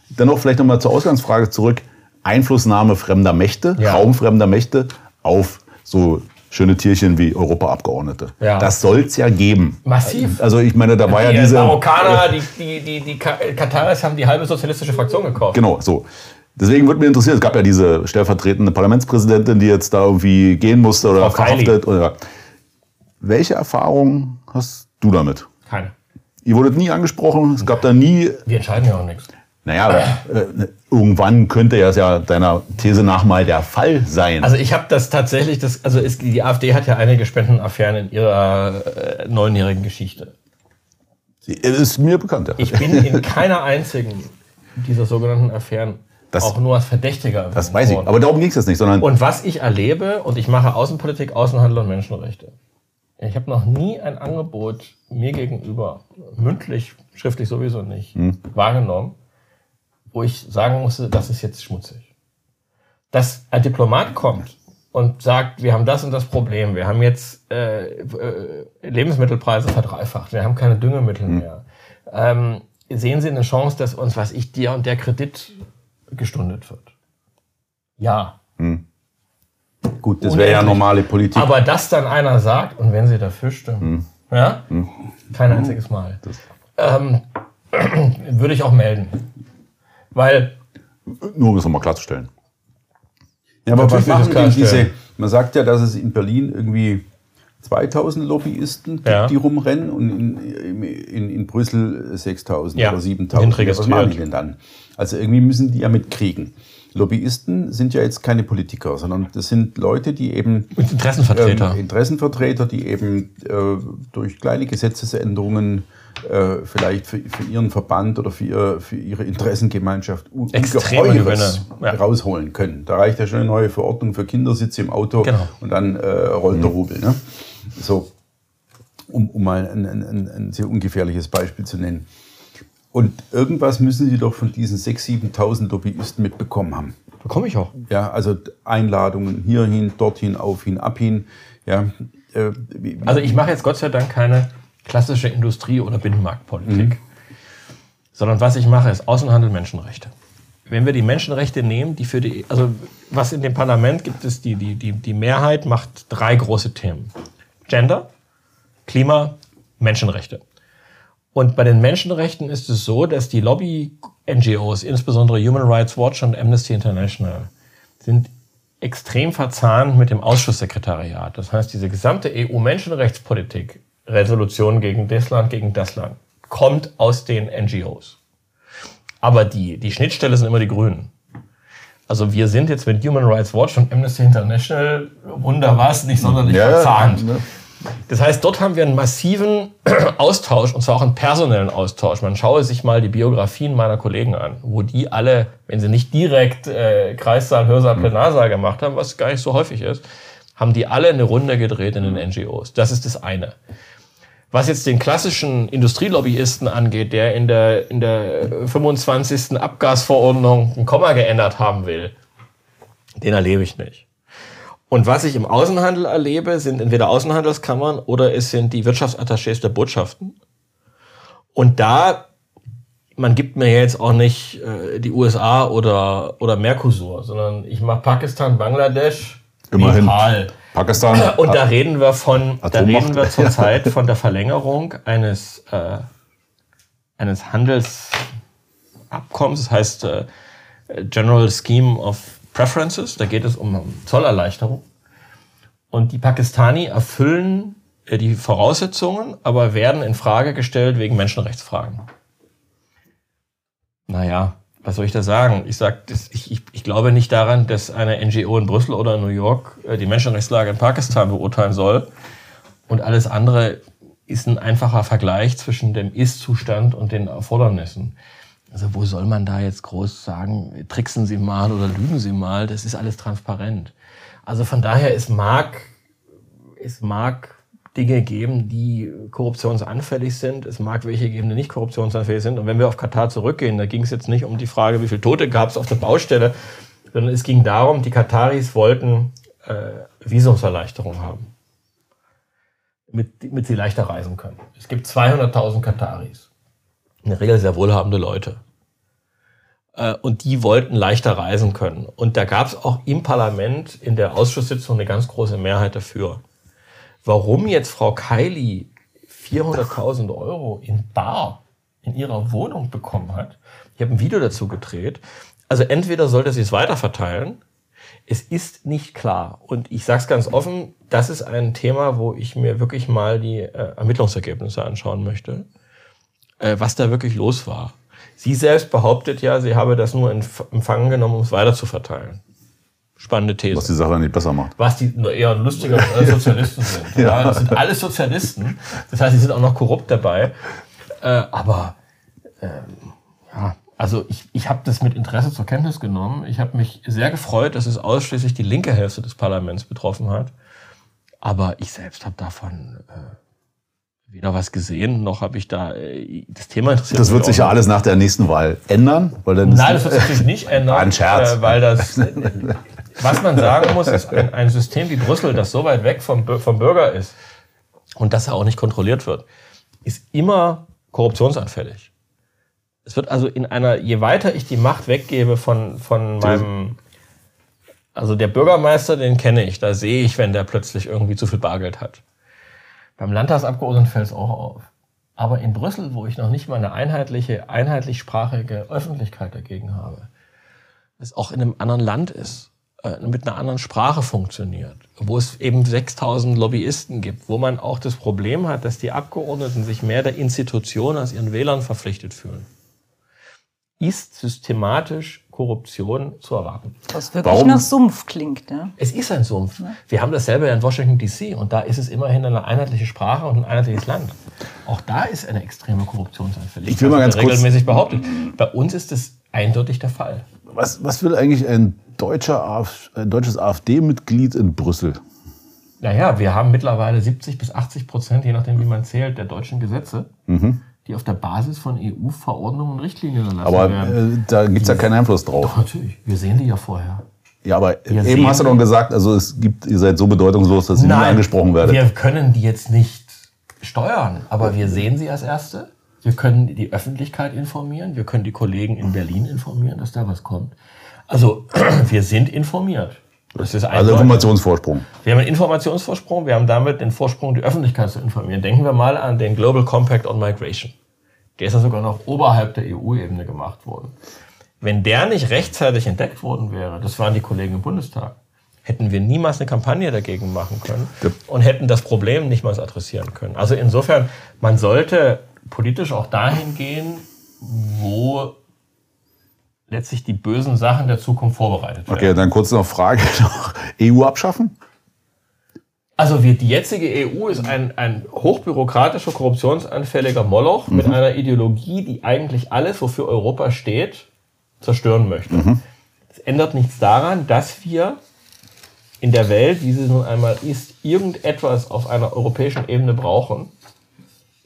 Dennoch vielleicht nochmal zur Ausgangsfrage zurück. Einflussnahme fremder Mächte, Ja. raumfremder Mächte auf so schöne Tierchen wie Europaabgeordnete. Ja. Das soll es ja geben. Massiv. Also ich meine, da war ja die diese... Marokkaner, die, die, die, die Ka- Kataris haben die halbe sozialistische Fraktion gekauft. Genau, so. Deswegen würde mich interessieren, es gab ja diese stellvertretende Parlamentspräsidentin, die jetzt da irgendwie gehen musste oder Frau verhaftet. Oder Welche Erfahrungen hast du damit? Keine. Ihr wurdet nie angesprochen, es gab da nie Wir entscheiden ja auch nichts. Naja, aber, äh, irgendwann könnte ja, ja deiner These nach mal der Fall sein. Also ich habe das tatsächlich, das, also es, die AfD hat ja einige Spendenaffären in ihrer äh, neunjährigen Geschichte. ist mir bekannt. Ja. Ich bin in keiner einzigen dieser sogenannten Affären Das- auch nur als Verdächtiger. das weiß ich. worden. Aber darum ging es jetzt nicht, sondern Und was ich erlebe, und ich mache Außenpolitik, Außenhandel und Menschenrechte. Ich habe noch nie ein Angebot mir gegenüber, mündlich, schriftlich sowieso nicht, wahrgenommen, wo ich sagen musste, das ist jetzt schmutzig. Dass ein Diplomat kommt und sagt, wir haben das und das Problem, wir haben jetzt äh, äh, Lebensmittelpreise verdreifacht, wir haben keine Düngemittel mehr. Ähm, sehen Sie eine Chance, dass uns, was ich, dir und der Kredit gestundet wird? Ja. Gut, das wäre ja normale Politik. Aber dass dann einer sagt, und wenn sie dafür stimmen, ja, kein einziges Mal, ähm, würde ich auch melden. Weil, nur um es nochmal klarzustellen. Ja, aber was machen denn diese, man sagt ja, dass es in Berlin irgendwie 2000 Lobbyisten gibt, Ja. die rumrennen und in, in, in Brüssel 6000 Ja, oder sind 7000. Ja, was machen die denn dann? Also irgendwie müssen die ja mitkriegen. Lobbyisten sind ja jetzt keine Politiker, sondern das sind Leute, die eben Interessenvertreter. ähm, Interessenvertreter, die eben äh, durch kleine Gesetzesänderungen äh, vielleicht für, für ihren Verband oder für, ihr, für ihre Interessengemeinschaft Ungeheures ja. rausholen können. Da reicht ja schon eine neue Verordnung für Kindersitze im Auto Genau. und dann äh, rollt der Rubel. Ne? So. um, um mal ein, ein, ein sehr ungefährliches Beispiel zu nennen. Und irgendwas müssen Sie doch von diesen 6.000, 7.000 Lobbyisten mitbekommen haben. Bekomme ich auch. Ja, also Einladungen hierhin, dorthin, aufhin, abhin. Ja, äh, also ich mache jetzt Gott sei Dank keine klassische Industrie- oder Binnenmarktpolitik, mhm. sondern was ich mache, ist Außenhandel, Menschenrechte. Wenn wir die Menschenrechte nehmen, die für die, also was in dem Parlament gibt es, die, die, die, die Mehrheit macht drei große Themen. Gender, Klima, Menschenrechte. Und bei den Menschenrechten ist es so, dass die Lobby-NGOs, insbesondere Human Rights Watch und Amnesty International, sind extrem verzahnt mit dem Ausschusssekretariat. Das heißt, diese gesamte EU-Menschenrechtspolitik, Resolution gegen das Land, gegen das Land, kommt aus den NGOs. Aber die, die Schnittstelle sind immer die Grünen. Also wir sind jetzt mit Human Rights Watch und Amnesty International, Wunder was, nicht sonderlich ja, verzahnt. Ja. Das heißt, dort haben wir einen massiven Austausch, und zwar auch einen personellen Austausch. Man schaue sich mal die Biografien meiner Kollegen an, wo die alle, wenn sie nicht direkt äh, Kreissaal, Hörsaal, Plenarsaal gemacht haben, was gar nicht so häufig ist, haben die alle eine Runde gedreht in den NGOs. Das ist das eine. Was jetzt den klassischen Industrielobbyisten angeht, der in der, in der 25. Abgasverordnung ein Komma geändert haben will, den erlebe ich nicht. Und was ich im Außenhandel erlebe, sind entweder Außenhandelskammern oder es sind die Wirtschaftsattachés der Botschaften. Und da, man gibt mir jetzt auch nicht äh, die USA oder, oder Mercosur, sondern ich mache Pakistan, Bangladesch, Immerhin. Nepal. Pakistan. Und da reden wir von, da reden wir zurzeit von der Verlängerung eines, äh, eines Handelsabkommens, das heißt äh, General Scheme of Preferences, da geht es um Zollerleichterung. Und die Pakistani erfüllen äh, die Voraussetzungen, aber werden in Frage gestellt wegen Menschenrechtsfragen. Naja, was soll ich da sagen? Ich, sag, ich, ich, ich glaube nicht daran, dass eine NGO in Brüssel oder in New York äh, die Menschenrechtslage in Pakistan beurteilen soll. Und alles andere ist ein einfacher Vergleich zwischen dem Ist-Zustand und den Erfordernissen. Also wo soll man da jetzt groß sagen, tricksen Sie mal oder lügen Sie mal? Das ist alles transparent. Also von daher, es mag, es mag Dinge geben, die korruptionsanfällig sind. Es mag welche geben, die nicht korruptionsanfällig sind. Und wenn wir auf Katar zurückgehen, da ging es jetzt nicht um die Frage, wie viele Tote gab es auf der Baustelle, sondern es ging darum, die Kataris wollten äh, Visumserleichterung haben, mit, mit sie leichter reisen können. Es gibt 200.000 Kataris, in der Regel sehr wohlhabende Leute. Äh, und die wollten leichter reisen können. Und da gab es auch im Parlament in der Ausschusssitzung eine ganz große Mehrheit dafür. Warum jetzt Frau Kylie 400.000 Euro in Bar in ihrer Wohnung bekommen hat, ich habe ein Video dazu gedreht. Also entweder sollte sie es weiterverteilen, es ist nicht klar. Und ich sage es ganz offen, das ist ein Thema, wo ich mir wirklich mal die äh, Ermittlungsergebnisse anschauen möchte, äh, was da wirklich los war. Sie selbst behauptet ja, sie habe das nur in Empfang genommen, um es weiter zu verteilen. Spannende These. Was die Sache nicht besser macht. Was die nur eher lustiger als Sozialisten sind. ja. Das sind alles Sozialisten. Das heißt, sie sind auch noch korrupt dabei. Äh, aber ähm, ja, also ich, ich habe das mit Interesse zur Kenntnis genommen. Ich habe mich sehr gefreut, dass es ausschließlich die linke Hälfte des Parlaments betroffen hat. Aber ich selbst habe davon äh, weder was gesehen, noch habe ich da äh, das Thema interessiert. Das wird sich ja alles nach der nächsten Wahl ändern? Weil dann Nein, das wird sich natürlich nicht ändern. Ein Scherz. Äh, weil das, was man sagen muss, ist ein, ein, System wie Brüssel, das so weit weg vom, vom Bürger ist und das ja auch nicht kontrolliert wird, ist immer korruptionsanfällig. Es wird also in einer, je weiter ich die Macht weggebe von, von meinem, also der Bürgermeister, den kenne ich, da sehe ich, wenn der plötzlich irgendwie zu viel Bargeld hat. Beim Landtagsabgeordneten fällt es auch auf. Aber in Brüssel, wo ich noch nicht mal eine einheitliche, einheitlichsprachige Öffentlichkeit dagegen habe, es auch in einem anderen Land ist, äh, mit einer anderen Sprache funktioniert, wo es eben 6000 Lobbyisten gibt, wo man auch das Problem hat, dass die Abgeordneten sich mehr der Institution als ihren Wählern verpflichtet fühlen, ist systematisch Korruption zu erwarten. Was wirklich Warum? nach Sumpf klingt. Ja? Es ist ein Sumpf. Ja. Wir haben dasselbe in Washington DC und da ist es immerhin eine einheitliche Sprache und ein einheitliches Land. Auch da ist eine extreme Korruptionsanfälligkeit. Ich will mal ganz regelmäßig kurz behauptet. Bei uns ist es eindeutig der Fall. Was, was will eigentlich ein, deutscher ein deutsches AfD-Mitglied in Brüssel? Naja, wir haben mittlerweile 70 bis 80 Prozent, je nachdem wie man zählt, der deutschen Gesetze, die auf der Basis von EU-Verordnungen und Richtlinien erlassen Aber werden. äh, da gibt's ja keinen Einfluss drauf. Doch, natürlich. Wir sehen die ja vorher. Ja, aber Wir eben hast du doch gesagt, also es gibt, ihr seid so bedeutungslos, dass ihr nie angesprochen werdet. Wir können die jetzt nicht steuern, aber wir sehen sie als Erste. Wir können die Öffentlichkeit informieren. Wir können die Kollegen in Berlin informieren, dass da was kommt. Also, wir sind informiert. Also. Informationsvorsprung. Wir haben einen Informationsvorsprung, wir haben damit den Vorsprung, die Öffentlichkeit zu informieren. Denken wir mal an den Global Compact on Migration. Der ist ja sogar noch oberhalb der EU-Ebene gemacht worden. Wenn der nicht rechtzeitig entdeckt worden wäre, das waren die Kollegen im Bundestag, hätten wir niemals eine Kampagne dagegen machen können und hätten das Problem nicht mal adressieren können. Also insofern, man sollte politisch auch dahin gehen, wo letztlich die bösen Sachen der Zukunft vorbereitet werden. Okay, dann kurz noch Frage noch. EU abschaffen? Also wir, die jetzige EU ist ein, ein hochbürokratischer, korruptionsanfälliger Moloch mit einer Ideologie, die eigentlich alles, wofür Europa steht, zerstören möchte. Es ändert nichts daran, dass wir in der Welt, wie sie nun einmal ist, irgendetwas auf einer europäischen Ebene brauchen,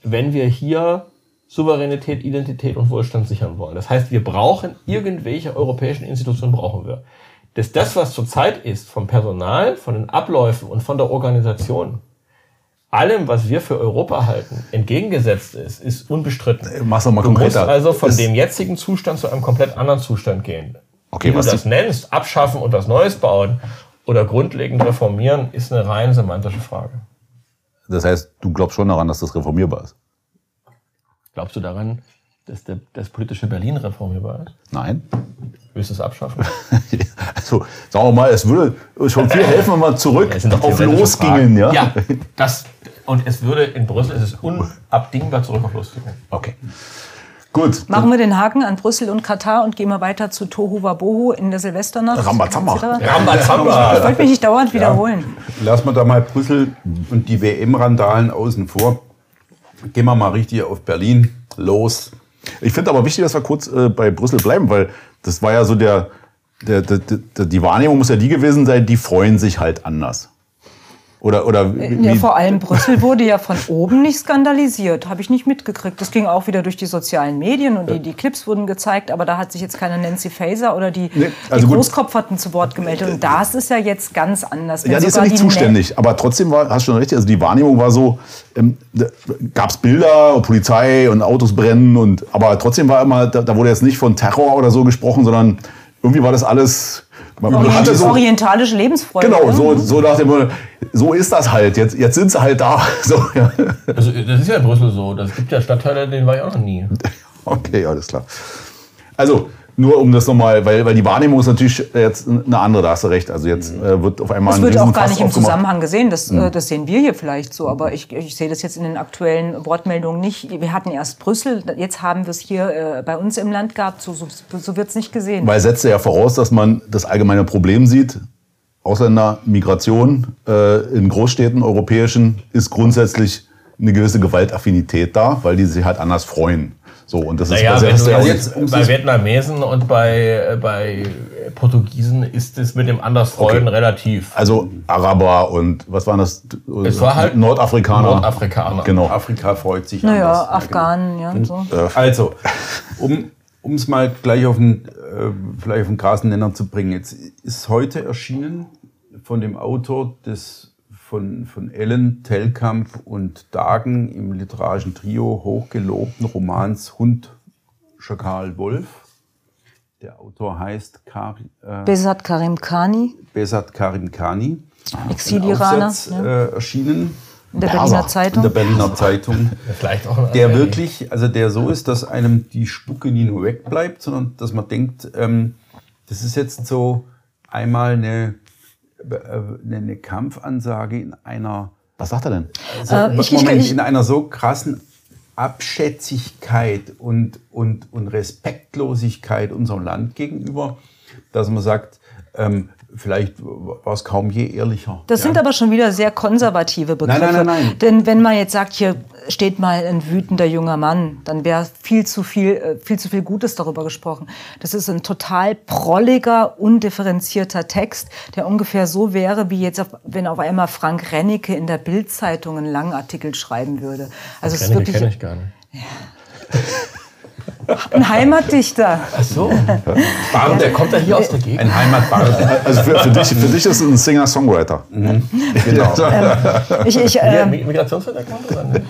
wenn wir hier Souveränität, Identität und Wohlstand sichern wollen. Das heißt, wir brauchen irgendwelche europäischen Institutionen, brauchen wir. Dass das, was zurzeit ist, vom Personal, von den Abläufen und von der Organisation, allem, was wir für Europa halten, entgegengesetzt ist, ist unbestritten. Mach's doch mal Du musst also von dem jetzigen Zustand zu einem komplett anderen Zustand gehen. Okay, Wie du was das die- nennst, abschaffen und was Neues bauen oder grundlegend reformieren, ist eine rein semantische Frage. Das heißt, du glaubst schon daran, dass das reformierbar ist? Glaubst du daran, dass der, das politische Berlin reformierbar ist? Nein? Willst du es abschaffen? Also, sagen wir mal, es würde schon viel helfen, wenn wir zurück auf losgingen. Ja? Ja, das, und es würde in Brüssel, es ist unabdingbar zurück auf losgingen. Okay. Gut. Machen wir den Haken an Brüssel und Katar und gehen wir weiter zu Tohu Wabohu in der Silvesternacht. Rambazamba. etc. Ich Rambazamba! wollte mich nicht dauernd wiederholen. Lassen wir da mal Brüssel und die WM-Randalen außen vor. Gehen wir mal richtig auf Berlin los. Ich finde aber wichtig, dass wir kurz äh, bei Brüssel bleiben, weil das war ja so der, der, der, der, die Wahrnehmung muss ja die gewesen sein, die freuen sich halt anders. Oder, oder wie, Ja, vor allem Brüssel wurde ja von oben nicht skandalisiert, habe ich nicht mitgekriegt. Das ging auch wieder durch die sozialen Medien und die, die Clips wurden gezeigt, aber da hat sich jetzt keine Nancy Faeser oder die, Nee, also die. Großkopferten zu Wort gemeldet. Und das ist ja jetzt ganz anders. Wenn Ja, die ist ja nicht zuständig, aber trotzdem war, hast du schon recht, also die Wahrnehmung war so, ähm, gab es Bilder, Polizei und Autos brennen, und, aber trotzdem war immer, da, da wurde jetzt nicht von Terror oder so gesprochen, sondern irgendwie war das alles, man, man hatte so, orientalische Lebensfreude. genau, ne? so, so nach dem so ist das halt, jetzt, jetzt sind sie halt da. So, ja. Also, das ist ja in Brüssel so. Das gibt ja Stadtteile, denen war ich auch noch nie. Okay, alles klar. Also, nur um das nochmal, weil, weil die Wahrnehmung ist natürlich jetzt eine andere, da hast du recht. Also jetzt äh, wird auf einmal Das ein wird auch gar nicht im. Zusammenhang gesehen. Das, Hm. äh, das sehen wir hier vielleicht so. Aber ich, ich sehe das jetzt in den aktuellen Wortmeldungen nicht. Wir hatten erst Brüssel, jetzt haben wir es hier äh, bei uns im Land gehabt. So, so, so wird es nicht gesehen. Weil setzt ja voraus, dass man das allgemeine Problem sieht. Ausländer, Migration äh, in Großstädten, europäischen, ist grundsätzlich eine gewisse Gewaltaffinität da, weil die sich halt anders freuen. So, und das Naja, ist wenn das du ja auch- jetzt bei Vietnamesen und bei, äh, bei Portugiesen ist es mit dem Andersfreuden Okay. relativ. also Araber und was waren das? Es war halt Nordafrikaner. Nordafrikaner. Genau. Afrika freut sich naja, anders. Ja, Afghanen, ja, so. genau. Also, um es mal gleich auf den, äh, vielleicht auf den Grasennenner zu bringen. Jetzt ist heute erschienen von dem Autor des von, von Ellen, Tellkamp und Dagen im literarischen Trio hochgelobten Romans Hund, Schakal, Wolf. Der Autor heißt Kar, äh, Besat Karim Khani, Besat Karim Khani. Ein Exiliraner, Aufsatz, ja, äh, erschienen in der. Berliner in der Zeitung. Berliner Zeitung. Vielleicht auch der wirklich, also der so ist, dass einem die Spucke nie nur wegbleibt, sondern dass man denkt, ähm, das ist jetzt so einmal eine, eine Kampfansage in einer, Was sagt er denn? also, Äh, ich- ich- Moment, ich- in einer so krassen Abschätzigkeit und, und, und Respektlosigkeit unserem Land gegenüber, dass man sagt, ähm, vielleicht war es kaum je ehrlicher. Das ja. sind aber schon wieder sehr konservative Begriffe. Nein, nein, nein, nein. Denn wenn man jetzt sagt, hier steht mal ein wütender junger Mann, dann wäre viel zu viel, äh, viel zu viel Gutes darüber gesprochen. Das ist ein total prolliger, undifferenzierter Text, der ungefähr so wäre, wie jetzt, auf, wenn auf einmal Frank Rennecke in der Bildzeitung einen langen Artikel schreiben würde. Also es ist Rennecke wirklich kenne ich gar nicht. ein Heimatdichter. Ach so. Bart, der kommt da hier aus der Gegend. Ein Heimatbart. Also für, für, dich, für dich ist es ein Singer-Songwriter. genau. Ich, ich, Ja, äh, Mi- Migrationshintergrund oder nicht?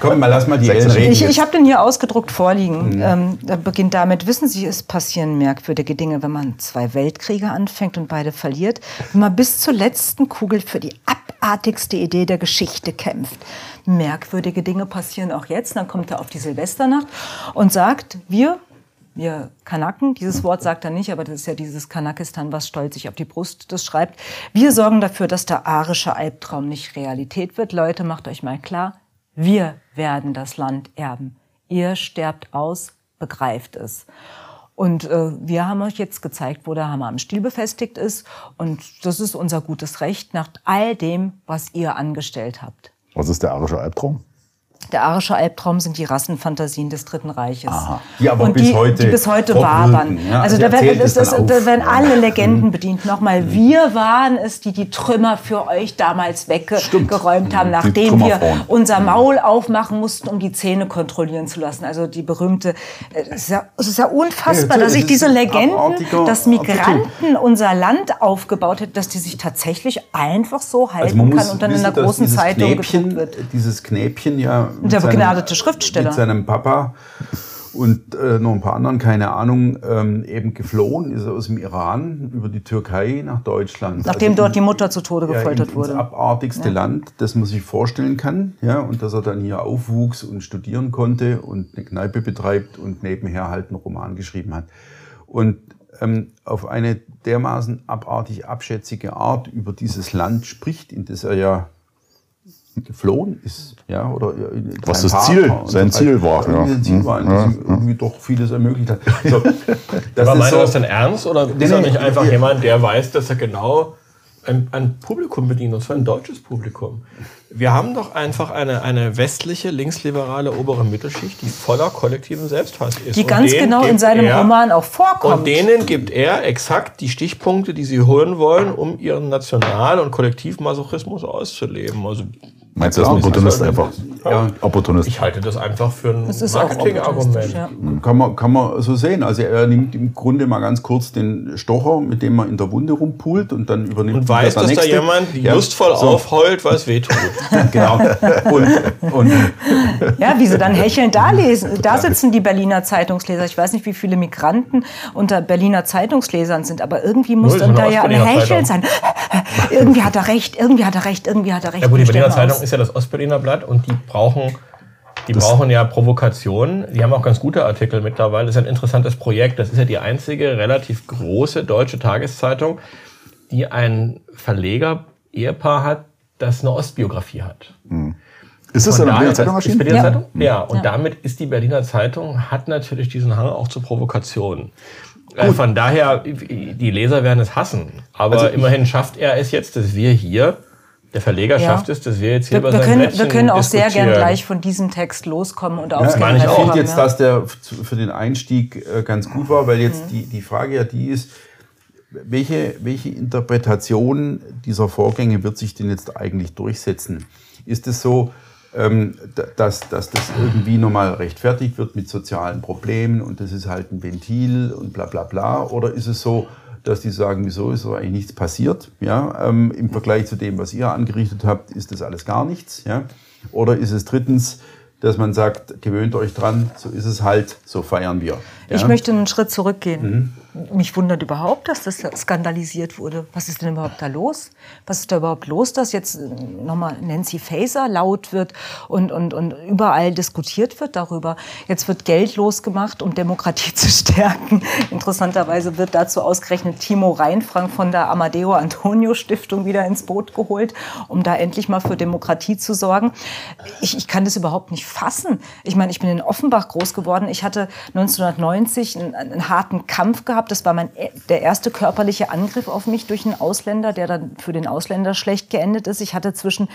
Komm, mal lass mal die Ellen reden. Ich, ich habe den hier ausgedruckt vorliegen. Ähm, da beginnt damit, wissen Sie, es passieren merkwürdige Dinge, wenn man zwei Weltkriege anfängt und beide verliert, wenn man bis zur letzten Kugel für die abartigste Idee der Geschichte kämpft. Merkwürdige Dinge passieren auch jetzt. Dann kommt er auf die Silvesternacht und sagt, wir, wir Kanaken, dieses Wort sagt er nicht, aber das ist ja dieses Kanakistan, was stolz sich auf die Brust das schreibt. Wir sorgen dafür, dass der arische Albtraum nicht Realität wird. Leute, macht euch mal klar, wir werden das Land erben. Ihr sterbt aus, begreift es. Und äh, wir haben euch jetzt gezeigt, wo der Hammer am Stiel befestigt ist. Und das ist unser gutes Recht nach all dem, was ihr angestellt habt. Was ist der arische Albtraum? Der arische Albtraum sind die Rassenfantasien des Dritten Reiches. Die aber und bis die, heute die bis heute wabern. ja. Also Also da werden, das, das, da werden alle Mhm. Legenden bedient. Nochmal, wir waren es, die die Trümmer für euch damals weggeräumt haben, Die nachdem wir unser Maul aufmachen mussten, um die Zähne kontrollieren zu lassen. Also die berühmte, äh, es ist ja, es ist ja unfassbar, Ja, dass sich diese Legenden, dass Migranten unser Land aufgebaut hätten, dass die sich tatsächlich einfach so halten Also man muss kann und dann in einer großen Zeitung gedruckt wird. Dieses Knäbchen ja mit Der seinem- begnadete Schriftsteller. mit seinem Papa und äh, noch ein paar anderen, keine Ahnung, ähm, eben geflohen ist er aus dem Iran über die Türkei nach Deutschland. Nachdem Also dort die Mutter zu Tode ja, gefoltert in, wurde. Das abartigste Land, das man sich vorstellen kann. Ja, und dass er dann hier aufwuchs und studieren konnte und eine Kneipe betreibt und nebenher halt einen Roman geschrieben hat. Und ähm, auf eine dermaßen abartig abschätzige Art über dieses Land spricht, in das er ja geflohen ist, ja, oder Was das Ziel- sein Ziel war, ja. Sein Ziel war, Mhm. dass Ja, ihm irgendwie doch vieles ermöglicht hat. So, das Aber ist meint er so- das denn ernst oder ist er nee, nicht einfach ja. jemand, der weiß, dass er genau ein, ein Publikum bedient, und zwar ein deutsches Publikum? Wir haben doch einfach eine, eine westliche, linksliberale obere Mittelschicht, die voller kollektiven Selbsthass ist. die Und ganz genau in seinem er- Roman auch vorkommt. Und denen gibt er exakt die Stichpunkte, die sie holen wollen, um ihren National- und Kollektivmasochismus auszuleben. Also Meinst du, er ist ein Opportunist einfach? Ja. Opportunist. ich halte das einfach für ein das ist auch Marketingargument. ja. Kann man, kann man so sehen. Also er nimmt im Grunde mal ganz kurz den Stocher, mit dem man in der Wunde rumpult und dann übernimmt Und weiß, der dass da jemand Ja, lustvoll so, aufheult, was wehtut. Genau. Und, und Ja, wie sie dann hechelnd da lesen. Da sitzen die Berliner Zeitungsleser. Ich weiß nicht, wie viele Migranten unter Berliner Zeitungslesern sind, aber irgendwie muss Null, dann da ja ein Hecheln sein. irgendwie hat er recht, irgendwie hat er recht, irgendwie hat er recht. Ja gut, die Berliner Zeitung aus. Ist ja das Ostberliner Blatt und die brauchen, die brauchen ja Provokationen. Die haben auch ganz gute Artikel mittlerweile. Das ist ein interessantes Projekt. Das ist ja die einzige relativ große deutsche Tageszeitung, die ein Verleger-Ehepaar hat, das eine Ostbiografie hat. Ist das Von in der daher- Berliner Zeitung ist erschienen? Berliner Ja. Zeitung? Ja, und Ja. damit ist die Berliner Zeitung, hat natürlich diesen Hang auch zu Provokationen. Äh, Von daher, die Leser werden es hassen. Aber Also immerhin schafft er es jetzt, dass wir hier, der Verleger Ja. schafft es, dass wir jetzt hier Wir, über wir, können, Blättchen wir können auch sehr gern diskutieren. gleich von diesem Text loskommen und aufs Ja, ich finde jetzt, dass der für den Einstieg äh, ganz gut war, weil jetzt Mhm. die, die Frage ja die ist, welche, welche Interpretation dieser Vorgänge wird sich denn jetzt eigentlich durchsetzen? Ist es so, ähm, da- dass, dass das irgendwie nochmal rechtfertigt wird mit sozialen Problemen und das ist halt ein Ventil und bla bla bla? Oder ist es so, dass die sagen, wieso ist so eigentlich nichts passiert? Ja, ähm, Im Vergleich zu dem, was ihr angerichtet habt, ist das alles gar nichts. Ja? Oder ist es drittens, dass man sagt, gewöhnt euch dran, so ist es halt, so feiern wir. Ich Ja? möchte einen Schritt zurückgehen. Mich wundert überhaupt, dass das skandalisiert wurde. Was ist denn überhaupt da los? Was ist da überhaupt los, dass jetzt äh, nochmal Nancy Faeser laut wird und, und, und überall diskutiert wird darüber? Jetzt wird Geld losgemacht, um Demokratie zu stärken. Interessanterweise wird dazu ausgerechnet Timo Reinfrank von der Amadeo Antonio Stiftung wieder ins Boot geholt, um da endlich mal für Demokratie zu sorgen. Ich, ich kann das überhaupt nicht fassen. Ich meine, ich bin in Offenbach groß geworden. Ich hatte 1990 einen, einen harten Kampf gehabt. Das war mein, e, der erste körperliche Angriff auf mich durch einen Ausländer, der dann für den Ausländer schlecht geendet ist. Ich hatte zwischen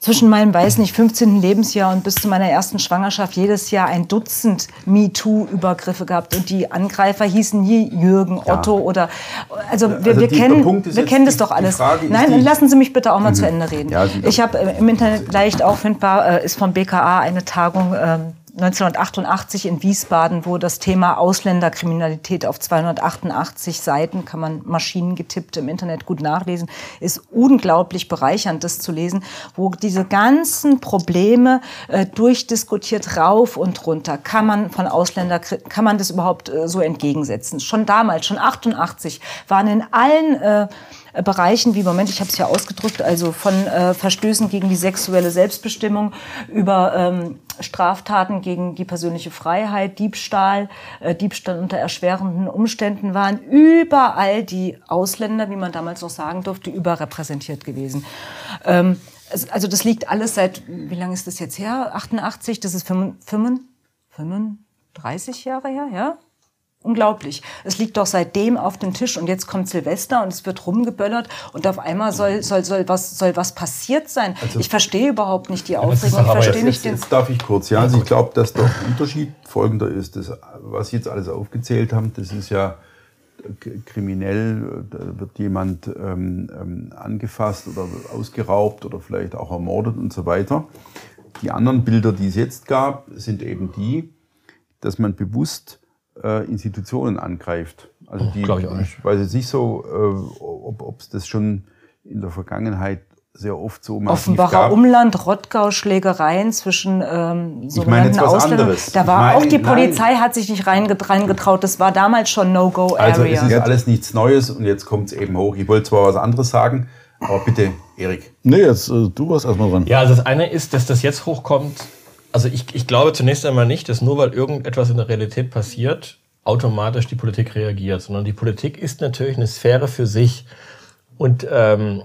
zwischen meinem, weiß nicht, 15. Lebensjahr und bis zu meiner ersten Schwangerschaft jedes Jahr ein Dutzend MeToo-Übergriffe gehabt. Und die Angreifer hießen nie Jürgen, Otto ja. oder, also wir, also wir die, kennen, wir kennen das doch alles. Nein, lassen Sie mich bitte auch mal mhm. zu Ende reden. Ja, ich habe äh, im Internet leicht auffindbar, äh, ist vom BKA eine Tagung, ähm, 1988 in Wiesbaden, wo das Thema Ausländerkriminalität auf 288 Seiten, kann man Maschinen getippt im Internet gut nachlesen, ist unglaublich bereichernd, das zu lesen, wo diese ganzen Probleme äh, durchdiskutiert rauf und runter. Kann man von Ausländer, kann man das überhaupt äh, so entgegensetzen? Schon damals, schon 88, waren in allen äh, Bereichen wie, Moment, ich habe es ja ausgedrückt, also von äh, Verstößen gegen die sexuelle Selbstbestimmung über ähm, Straftaten gegen die persönliche Freiheit, Diebstahl, äh, Diebstahl unter erschwerenden Umständen waren überall die Ausländer, wie man damals noch sagen durfte, überrepräsentiert gewesen. Ähm, also das liegt alles seit, wie lange ist das jetzt her? 88, das ist 35, 35 Jahre her, ja? Unglaublich. Es liegt doch seitdem auf dem Tisch und jetzt kommt Silvester und es wird rumgeböllert und auf einmal soll, soll, soll, was, soll was passiert sein. Also, ich verstehe überhaupt nicht die Aufregung. Ich verstehe nicht den. Jetzt darf ich kurz, ja. Also ich glaube, dass der Unterschied folgender ist. Das, was Sie jetzt alles aufgezählt haben, das ist ja kriminell, da wird jemand ähm, ähm, angefasst oder ausgeraubt oder vielleicht auch ermordet und so weiter. Die anderen Bilder, die es jetzt gab, sind eben die, dass man bewusst äh, Institutionen angreift. Also die, oh, ich, auch nicht. ich weiß jetzt nicht so, äh, ob es das schon in der Vergangenheit sehr oft so massiv Offenbacher gab. Umland, Rottgau, Schlägereien zwischen ähm, sogenannten ich Ausländern. Da war meine, auch die Polizei nein. hat sich nicht reingetraut. Das war damals schon No-Go-Area. Also es ist alles nichts Neues und jetzt kommt es eben hoch. Ich wollte zwar was anderes sagen, aber bitte, Erik. Nee, jetzt äh, du warst erstmal dran. Ja, also das eine ist, dass das jetzt hochkommt, also ich, ich glaube zunächst einmal nicht, dass nur weil irgendetwas in der Realität passiert, automatisch die Politik reagiert, sondern die Politik ist natürlich eine Sphäre für sich und ähm,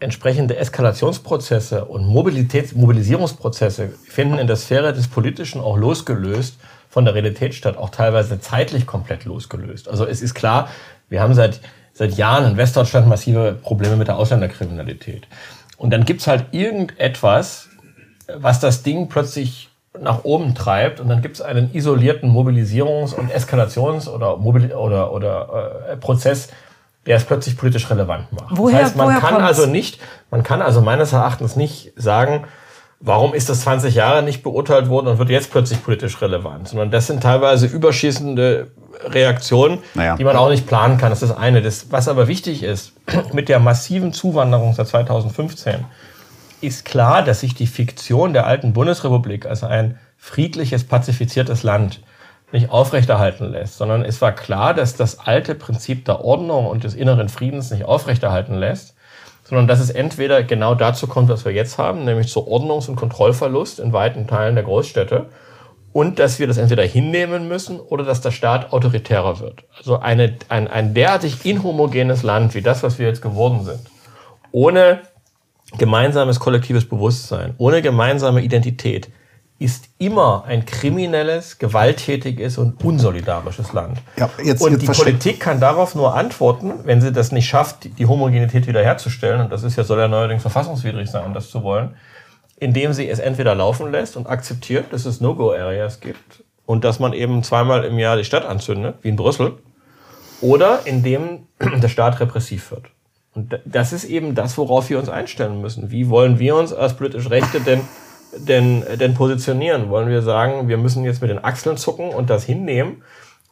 entsprechende Eskalationsprozesse und Mobilitäts Mobilisierungsprozesse finden in der Sphäre des Politischen auch losgelöst von der Realität statt, auch teilweise zeitlich komplett losgelöst. Also es ist klar, wir haben seit, seit Jahren in Westdeutschland massive Probleme mit der Ausländerkriminalität. Und dann gibt's halt irgendetwas, was das Ding plötzlich nach oben treibt und dann gibt es einen isolierten Mobilisierungs- und Eskalations- oder, Mobil oder, oder äh, Prozess, der es plötzlich politisch relevant macht. Woher, das heißt, man kann kommt's? also nicht, man kann also meines Erachtens nicht sagen, warum ist das 20 Jahre nicht beurteilt worden und wird jetzt plötzlich politisch relevant, sondern das sind teilweise überschießende Reaktionen, naja. die man auch nicht planen kann. Das ist das eine. Das, was aber wichtig ist, mit der massiven Zuwanderung seit 2015 ist klar, dass sich die Fiktion der alten Bundesrepublik als ein friedliches, pazifiziertes Land nicht aufrechterhalten lässt, sondern es war klar, dass das alte Prinzip der Ordnung und des inneren Friedens nicht aufrechterhalten lässt, sondern dass es entweder genau dazu kommt, was wir jetzt haben, nämlich zu Ordnungs- und Kontrollverlust in weiten Teilen der Großstädte und dass wir das entweder hinnehmen müssen oder dass der Staat autoritärer wird. Also eine, ein, ein derartig inhomogenes Land wie das, was wir jetzt geworden sind, ohne gemeinsames kollektives Bewusstsein, ohne gemeinsame Identität, ist immer ein kriminelles, gewalttätiges und unsolidarisches Land. Ja, jetzt, und jetzt die Politik kann darauf nur antworten, wenn sie das nicht schafft, die Homogenität wiederherzustellen, und das ist ja, soll ja neuerdings verfassungswidrig sein, das zu wollen, indem sie es entweder laufen lässt und akzeptiert, dass es No-Go-Areas gibt und dass man eben zweimal im Jahr die Stadt anzündet, wie in Brüssel, oder indem der Staat repressiv wird. Und das ist eben das, worauf wir uns einstellen müssen. Wie wollen wir uns als politisch Rechte denn, denn, denn positionieren? Wollen wir sagen, wir müssen jetzt mit den Achseln zucken und das hinnehmen?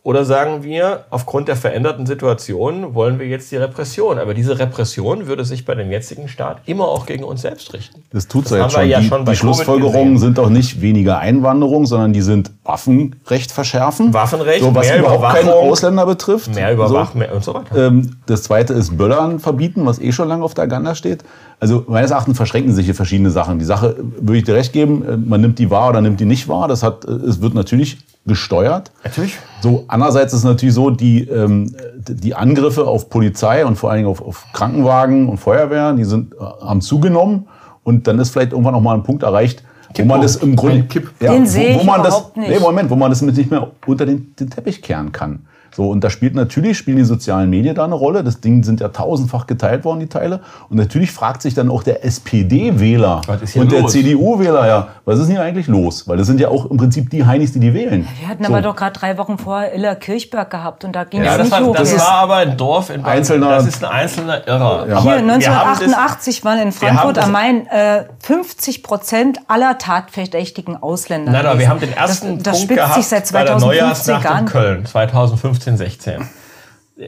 Oder sagen wir, aufgrund der veränderten Situation wollen wir jetzt die Repression. Aber diese Repression würde sich bei dem jetzigen Staat immer auch gegen uns selbst richten. Das tut es ja jetzt schon. Ja die, schon die Schlussfolgerungen sind doch nicht weniger Einwanderung, sondern die sind Waffenrecht verschärfen. Waffenrecht, so, was mehr überhaupt keine Ausländer betrifft. Mehr Überwachung so. und so weiter. Ähm, das zweite ist Böllern verbieten, was eh schon lange auf der Agenda steht. Also meines Erachtens verschränken sich hier verschiedene Sachen. Die Sache würde ich dir recht geben, äh, man nimmt die wahr oder nimmt die nicht wahr. Das hat, äh, es wird natürlich gesteuert. Natürlich. So, andererseits ist es natürlich so, die, ähm, die Angriffe auf Polizei und vor allen Dingen auf, auf Krankenwagen und Feuerwehr, die sind, äh, haben zugenommen. Und dann ist vielleicht irgendwann noch mal ein Punkt erreicht, wo man das im Grunde, ja, den wo, wo man das, nicht. Nee, Moment, wo man das nicht mehr unter den, den Teppich kehren kann. So, und da spielt natürlich, spielen die sozialen Medien da eine Rolle. Das Ding sind ja tausendfach geteilt worden, die Teile. Und natürlich fragt sich dann auch der SPD-Wähler und der? CDU-Wähler, ja, was ist denn hier eigentlich los? Weil das sind ja auch im Prinzip die Heinis, die die wählen. Wir hatten So. aber doch gerade drei Wochen vorher Iller Kirchberg gehabt und da ging Ja, es das, nicht war, hoch. das war aber ein Dorf in Baden. Einzelner- Das ist ein einzelner Irrer. Ja. Hier, wir haben das- 1988 waren in Frankfurt am Main äh, 50 Prozent aller tatverdächtigen Ausländer. Nein, aber wir haben den ersten das, das Punkt spitzt gehabt sich seit bei der 2015 Neujahrsnacht in. Köln, 2015, 16.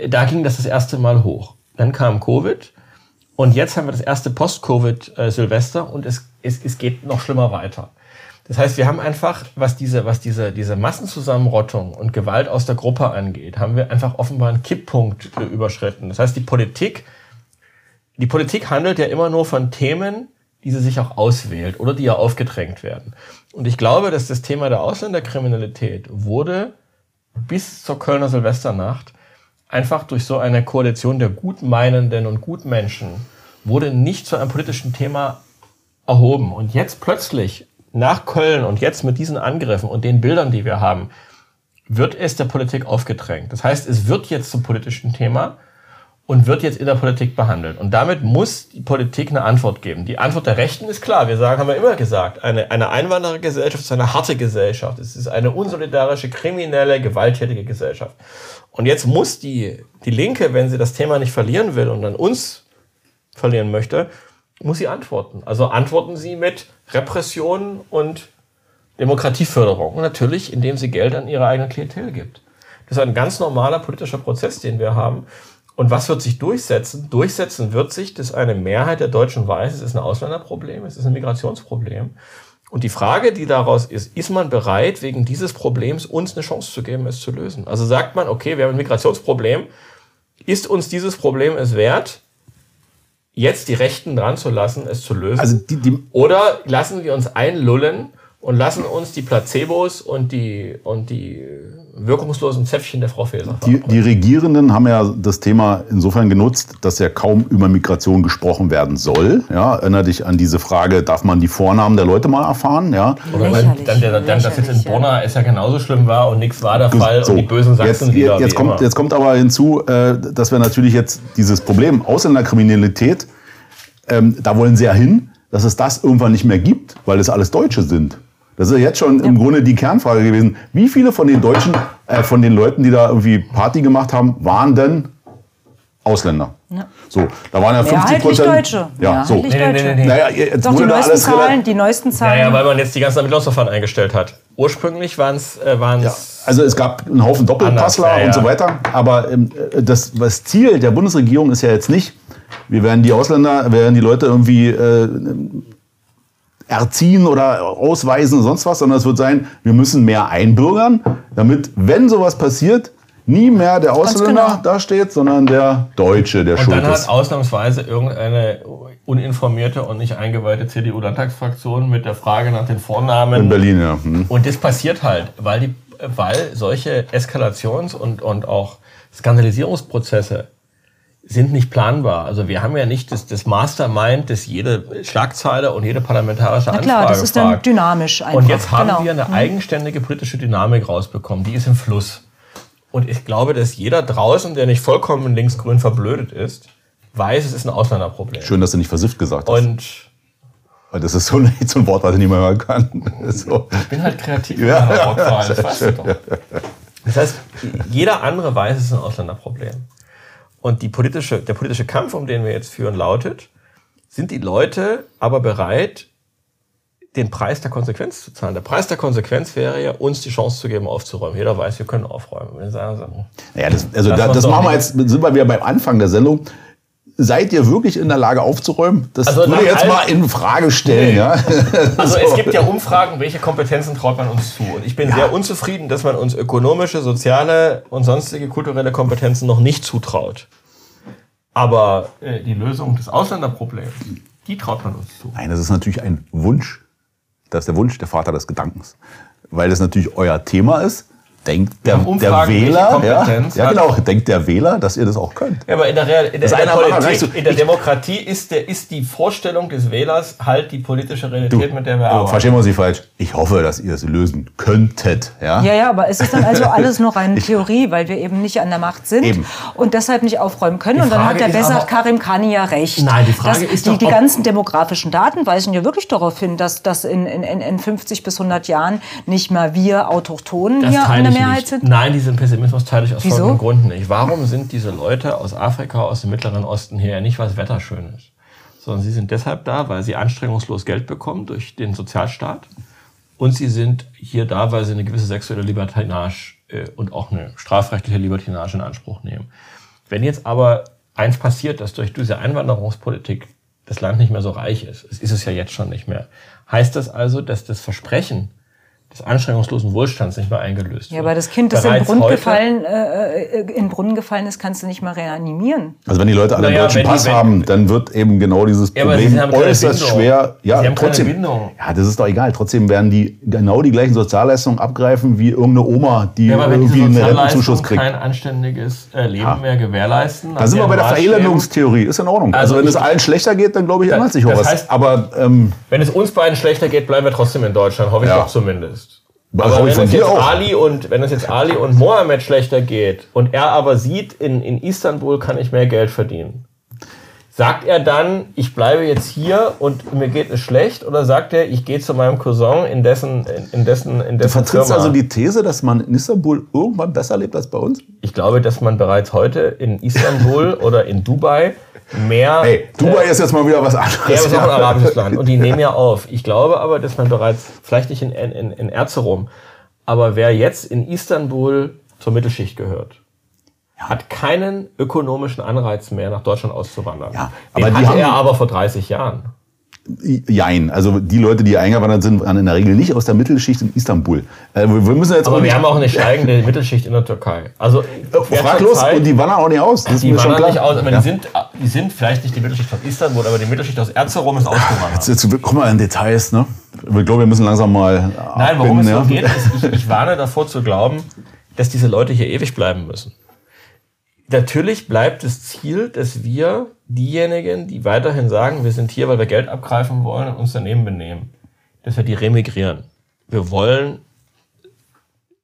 Da ging das das erste Mal hoch. Dann kam Covid und jetzt haben wir das erste Post-Covid-Silvester und es, es, es geht noch schlimmer weiter. Das heißt, wir haben einfach, was diese, was diese, diese Massenzusammenrottung und Gewalt aus der Gruppe angeht, haben wir einfach offenbar einen Kipppunkt äh, überschritten. Das heißt, die Politik die Politik handelt ja immer nur von Themen, die sie sich auch auswählt oder die ja aufgedrängt werden. Und ich glaube, dass das Thema der Ausländerkriminalität wurde bis zur Kölner Silvesternacht einfach durch so eine Koalition der Gutmeinenden und Gutmenschen wurde nicht zu einem politischen Thema erhoben. Und jetzt plötzlich nach Köln und jetzt mit diesen Angriffen und den Bildern, die wir haben, wird es der Politik aufgedrängt. Das heißt, es wird jetzt zum politischen Thema und wird jetzt in der Politik behandelt. Und damit muss die Politik eine Antwort geben. Die Antwort der Rechten ist klar. Wir sagen, haben wir immer gesagt, eine, eine Einwanderergesellschaft ist eine harte Gesellschaft. Es ist eine unsolidarische, kriminelle, gewalttätige Gesellschaft. Und jetzt muss die, die Linke, wenn sie das Thema nicht verlieren will und dann uns verlieren möchte, muss sie antworten. Also antworten sie mit Repression und Demokratieförderung. Und natürlich, indem sie Geld an ihre eigene Klientel gibt. Das ist ein ganz normaler politischer Prozess, den wir haben. Und was wird sich durchsetzen? Durchsetzen wird sich, dass eine Mehrheit der Deutschen weiß, es ist ein Ausländerproblem, es ist ein Migrationsproblem. Und die Frage, die daraus ist, ist man bereit, wegen dieses Problems uns eine Chance zu geben, es zu lösen? Also sagt man, okay, wir haben ein Migrationsproblem, ist uns dieses Problem es wert, jetzt die Rechten dran zu lassen, es zu lösen? Also die, die, Oder lassen wir uns einlullen und lassen uns die Placebos und die, und die wirkungslosen Zäpfchen der Frau Faeser Die, die Regierenden haben ja das Thema insofern genutzt, dass ja kaum über Migration gesprochen werden soll. Ja, erinnere dich an diese Frage, darf man die Vornamen der Leute mal erfahren? Ja, Oder weil dann, der, dann, dass jetzt in. Brunner es ja genauso schlimm war und nichts war der Fall So, und die bösen jetzt, Sachsenlieder jetzt, kommt, immer. jetzt kommt aber hinzu, äh, dass wir natürlich jetzt dieses Problem Ausländerkriminalität, ähm, da wollen sie ja hin, dass es das irgendwann nicht mehr gibt, weil es alles Deutsche sind. Das ist ja jetzt schon im Grunde die Kernfrage gewesen. Wie viele von den Deutschen, äh, von den Leuten, die da irgendwie Party gemacht haben, waren denn Ausländer? So, da waren ja 50 Mehrheitlich Prozent. Deutsche. Ja, so. Mehrheitlich Nee, nee, nee, Deutsche. nee. Naja, jetzt Doch, die neuesten Zahlen, die neuesten ja, Zahlen. ja, weil man jetzt die ganzen Ermittlungsverfahren eingestellt hat. Ursprünglich waren es äh, Ja, also es gab einen Haufen Doppelpassler Anders, ja, und so ja. weiter. Aber ähm, das, das Ziel der Bundesregierung ist ja jetzt nicht, wir werden die Ausländer, werden die Leute irgendwie äh, erziehen oder ausweisen und sonst was, sondern es wird sein, wir müssen mehr einbürgern, damit, wenn sowas passiert, nie mehr der Ausländer genau. da steht, sondern der Deutsche, der Und schuld dann hat ist. ausnahmsweise irgendeine uninformierte und nicht eingeweihte CDU-Landtagsfraktion mit der Frage nach den Vornamen In Berlin, ja. Hm. Und das passiert halt, weil, die, weil solche Eskalations- und, und auch Skandalisierungsprozesse sind nicht planbar. Also wir haben ja nicht das, das Mastermind, das jede Schlagzeile und jede parlamentarische Na Anfrage klar, das ist dann fragt. dynamisch einfach. Und jetzt haben genau. wir eine eigenständige politische Dynamik rausbekommen. Die ist im Fluss. Und ich glaube, dass jeder draußen, der nicht vollkommen linksgrün verblödet ist, weiß, es ist ein Ausländerproblem. Schön, dass du nicht versifft gesagt hast. Und Weil das ist so, ein- so ein Wort, was ich nicht mehr hören kann. So. ich bin halt kreativ. Ja, ja, das weißt du doch. Das heißt, jeder andere weiß, es ist ein Ausländerproblem. Und die politische, der politische Kampf, um den wir jetzt führen, lautet, sind die Leute aber bereit, den Preis der Konsequenz zu zahlen? Der Preis der Konsequenz wäre ja, uns die Chance zu geben, aufzuräumen. Jeder weiß, wir können aufräumen. Wir sagen, so, Naja, das, also Lass da, das machen wir jetzt, sind wir wieder beim Anfang der Sendung. Seid ihr wirklich in der Lage aufzuräumen? Das Also würde jetzt mal in Frage stellen. Nee. Ja? Also So. es gibt ja Umfragen, welche Kompetenzen traut man uns zu. Und ich bin sehr unzufrieden, dass man uns ökonomische, soziale und sonstige kulturelle Kompetenzen noch nicht zutraut. Aber äh, die Lösung des Ausländerproblems, die traut man uns zu. Nein, das ist natürlich ein Wunsch. Das ist der Wunsch, der Vater des Gedankens. Weil das natürlich euer Thema ist. Denkt der, der Wähler, ja, ja genau, denkt der Wähler, dass ihr das auch könnt. Ja, aber in der, Real, in der, Das eine Politik, so- in der Demokratie ist, der, ist die Vorstellung des Wählers halt die politische Realität, mit der wir arbeiten. verstehen wir uns nicht falsch. Ich hoffe, dass ihr es lösen könntet. Ja? Ja, ja, aber es ist dann also alles nur reine Theorie, weil wir eben nicht an der Macht sind Eben. und deshalb nicht aufräumen können. Die und dann Frage hat der aber- Karim Khani ja recht. Nein, die Frage dass ist die, doch, die ganzen demografischen Daten weisen ja wirklich darauf hin, dass, dass in, in, in in 50 bis 100 Jahren nicht mehr wir Autochtonen Das hier an der Mehrheit nicht. sind. Nein, diesen Pessimismus teile ich aus Wieso? folgendem Grund nicht. Warum sind diese Leute aus Afrika, aus dem Mittleren Osten her nicht, weil das Wetter schön ist? Sondern sie sind deshalb da, weil sie anstrengungslos Geld bekommen durch den Sozialstaat. Und sie sind hier da, weil sie eine gewisse sexuelle Libertinage äh, und auch eine strafrechtliche Libertinage in Anspruch nehmen. Wenn jetzt aber eins passiert, dass durch diese Einwanderungspolitik das Land nicht mehr so reich ist, es ist es ja jetzt schon nicht mehr, heißt das also, dass das Versprechen des anstrengungslosen Wohlstands nicht mehr eingelöst Ja, aber das Kind, das in Brunnen, heute- gefallen, äh, äh, in den Brunnen gefallen ist, kannst du nicht mal reanimieren. Also wenn die Leute alle Naja, einen deutschen die- Pass wenn- haben, dann wird eben genau dieses Ja, aber sie Problem äußerst Bindung. schwer. Ja, Sie haben keine trotzdem. Bindung. Ja, das ist doch egal. Trotzdem werden die genau die gleichen Sozialleistungen abgreifen wie irgendeine Oma, die Ja, irgendwie einen Rentenzuschuss kriegt. kein anständiges äh, Leben Ja. mehr gewährleisten, Da sind wir bei der Verelendungstheorie. Ist in Ordnung. Also, Also wenn es allen schlechter geht, dann glaube ich, ändert sich auch das was. heißt- Aber ähm, Wenn es uns beiden schlechter geht, bleiben wir trotzdem in Deutschland, hoffe ich Ja. doch zumindest. Das Aber hoffe wenn dir jetzt auch. Ali und wenn es jetzt Ali und Mohammed schlechter geht und er aber sieht, in, in Istanbul kann ich mehr Geld verdienen, sagt er dann, ich bleibe jetzt hier und mir geht es schlecht, oder sagt er, ich gehe zu meinem Cousin in dessen in, in dessen in du dessen vertrittst Firma? also die These, dass man in Istanbul irgendwann besser lebt als bei uns? ich glaube, dass man bereits heute in Istanbul oder in Dubai mehr Hey, Dubai ist jetzt mal wieder was Ja, anderes. es ist auch ein arabisches Land und die nehmen ja auf. Ich glaube aber, dass man bereits, vielleicht nicht in, in, in Erzurum, aber wer jetzt in Istanbul zur Mittelschicht gehört, hat keinen ökonomischen Anreiz mehr, nach Deutschland auszuwandern. Ja, Den aber die hatte haben- er aber vor 30 Jahren. Jein. Also die Leute, die eingewandert sind, waren in der Regel nicht aus der Mittelschicht in Istanbul. Äh, wir wir müssen jetzt Aber wir haben auch eine steigende Mittelschicht in der Türkei. Also wer fraglos und die wandern auch nicht aus. Das die wandern nicht aus, aber Ja. die, sind, die sind vielleicht nicht die Mittelschicht von Istanbul, aber die Mittelschicht aus Erzurum ist ausgewandert. Jetzt, jetzt, guck mal in Details, ne? Ich glaube, wir müssen langsam mal. Nein, warum es so ja. geht, ist, ich, ich warne davor zu glauben, dass diese Leute hier ewig bleiben müssen. Natürlich bleibt das Ziel, dass wir diejenigen, die weiterhin sagen, wir sind hier, weil wir Geld abgreifen wollen und uns daneben benehmen, dass wir die remigrieren. Wir wollen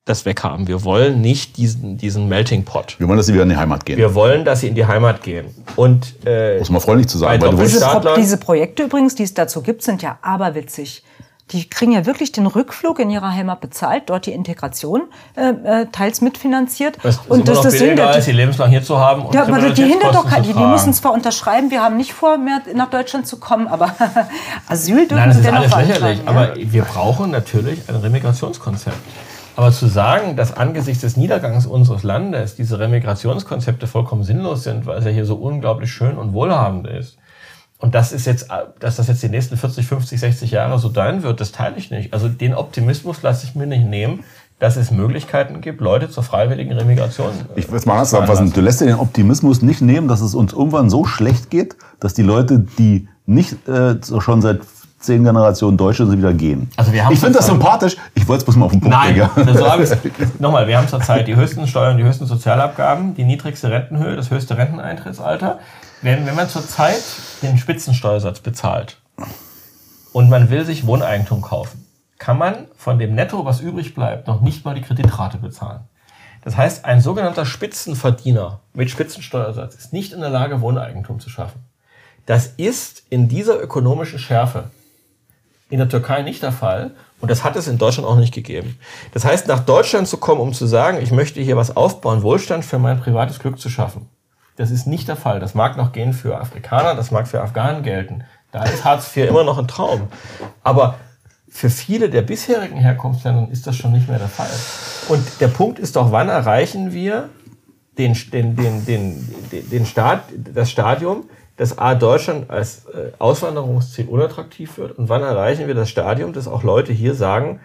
das weghaben. Wir wollen nicht diesen, diesen Melting Pot. Wir wollen, dass sie wieder in die Heimat gehen. Wir wollen, dass sie in die Heimat gehen. Und äh, Muss mal freundlich zu sagen, weil du Diese, Pro diese Projekte übrigens, die es dazu gibt, sind ja aberwitzig. Die kriegen ja wirklich den Rückflug in ihrer Heimat bezahlt, dort die Integration äh, äh, teils mitfinanziert. das ist immer noch billiger, hindert- als sie lebenslang hier zu haben und ja, aber die hindert doch die, die müssen zwar unterschreiben, wir haben nicht vor, mehr nach Deutschland zu kommen, aber Asyl dürfen Nein, das sie ist alles lächerlich. ja. Aber wir brauchen natürlich ein Remigrationskonzept. Aber zu sagen, dass angesichts des Niedergangs unseres Landes diese Remigrationskonzepte vollkommen sinnlos sind, weil es ja hier so unglaublich schön und wohlhabend ist. Und das ist jetzt, dass das jetzt die nächsten 40, 50, 60 Jahre so sein wird, das teile ich nicht. Also den Optimismus lasse ich mir nicht nehmen, dass es Möglichkeiten gibt, Leute zur freiwilligen Remigration. äh, ich will es mal anders zusammenfassen. Du lässt dir den Optimismus nicht nehmen, dass es uns irgendwann so schlecht geht, dass die Leute, die nicht äh, schon seit zehn Generationen Deutsche sind, wieder gehen. Also wir haben ich finde das sympathisch. Ich wollte es bloß mal auf den Punkt Nein, bringen. so habe ich's- Nochmal, wir haben zurzeit die höchsten Steuern, die höchsten Sozialabgaben, die niedrigste Rentenhöhe, das höchste Renteneintrittsalter. Wenn, wenn man zurzeit den Spitzensteuersatz bezahlt und man will sich Wohneigentum kaufen, kann man von dem Netto, was übrig bleibt, noch nicht mal die Kreditrate bezahlen. Das heißt, ein sogenannter Spitzenverdiener mit Spitzensteuersatz ist nicht in der Lage, Wohneigentum zu schaffen. Das ist in dieser ökonomischen Schärfe in der Türkei nicht der Fall. Und das hat es in Deutschland auch nicht gegeben. Das heißt, nach Deutschland zu kommen, um zu sagen, ich möchte hier was aufbauen, Wohlstand für mein privates Glück zu schaffen, das ist nicht der Fall. Das mag noch gehen für Afrikaner, das mag für Afghanen gelten. Da ist Hartz IV immer noch ein Traum. Aber für viele der bisherigen Herkunftsländer ist das schon nicht mehr der Fall. Und der Punkt ist doch, wann erreichen wir den, den, den, den, den, Staat, das Stadium, dass A, Deutschland als äh, Auswanderungsziel unattraktiv wird und wann erreichen wir das Stadium, dass auch Leute hier sagen,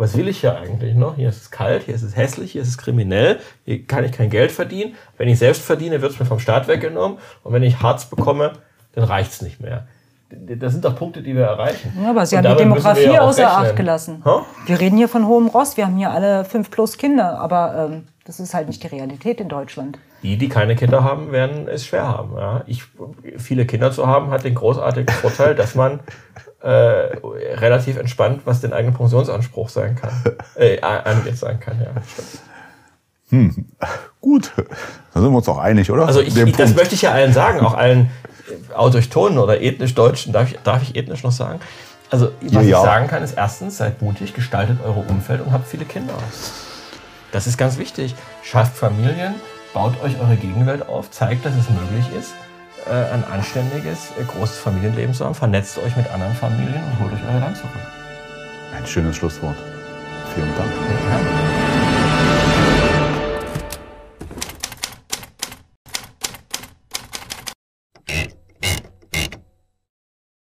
was will ich hier eigentlich noch? Hier ist es kalt, hier ist es hässlich, hier ist es kriminell, hier kann ich kein Geld verdienen. Wenn ich selbst verdiene, wird es mir vom Staat weggenommen und wenn ich Hartz bekomme, dann reicht's nicht mehr. das sind doch Punkte, die wir erreichen. Ja, aber Sie Und haben die Demografie ja außer rechnen. Acht gelassen. Hä? Wir reden hier von hohem Ross. Wir haben hier alle fünf plus Kinder, aber ähm, das ist halt nicht die Realität in Deutschland. Die, die keine Kinder haben, werden es schwer haben. Ja. Ich, viele Kinder zu haben, hat den großartigen Vorteil, dass man äh, relativ entspannt, was den eigenen Pensionsanspruch sein kann, äh, angeht sein kann. Ja. stimmt. Gut, da sind wir uns auch einig, oder? Also ich, ich, das möchte ich ja allen sagen, auch allen äh, autochthonen oder ethnisch Deutschen. Darf ich, darf ich ethnisch noch sagen? Also was ja. ich sagen kann, ist erstens, seid mutig, gestaltet eure Umfeld und habt viele Kinder. Das ist ganz wichtig. Schafft Familien, baut euch eure Gegenwelt auf, zeigt, dass es möglich ist, äh, ein anständiges, äh, großes Familienleben zu haben. Vernetzt euch mit anderen Familien und holt euch euer Land zurück. Ein schönes Schlusswort. Vielen Dank. Ja.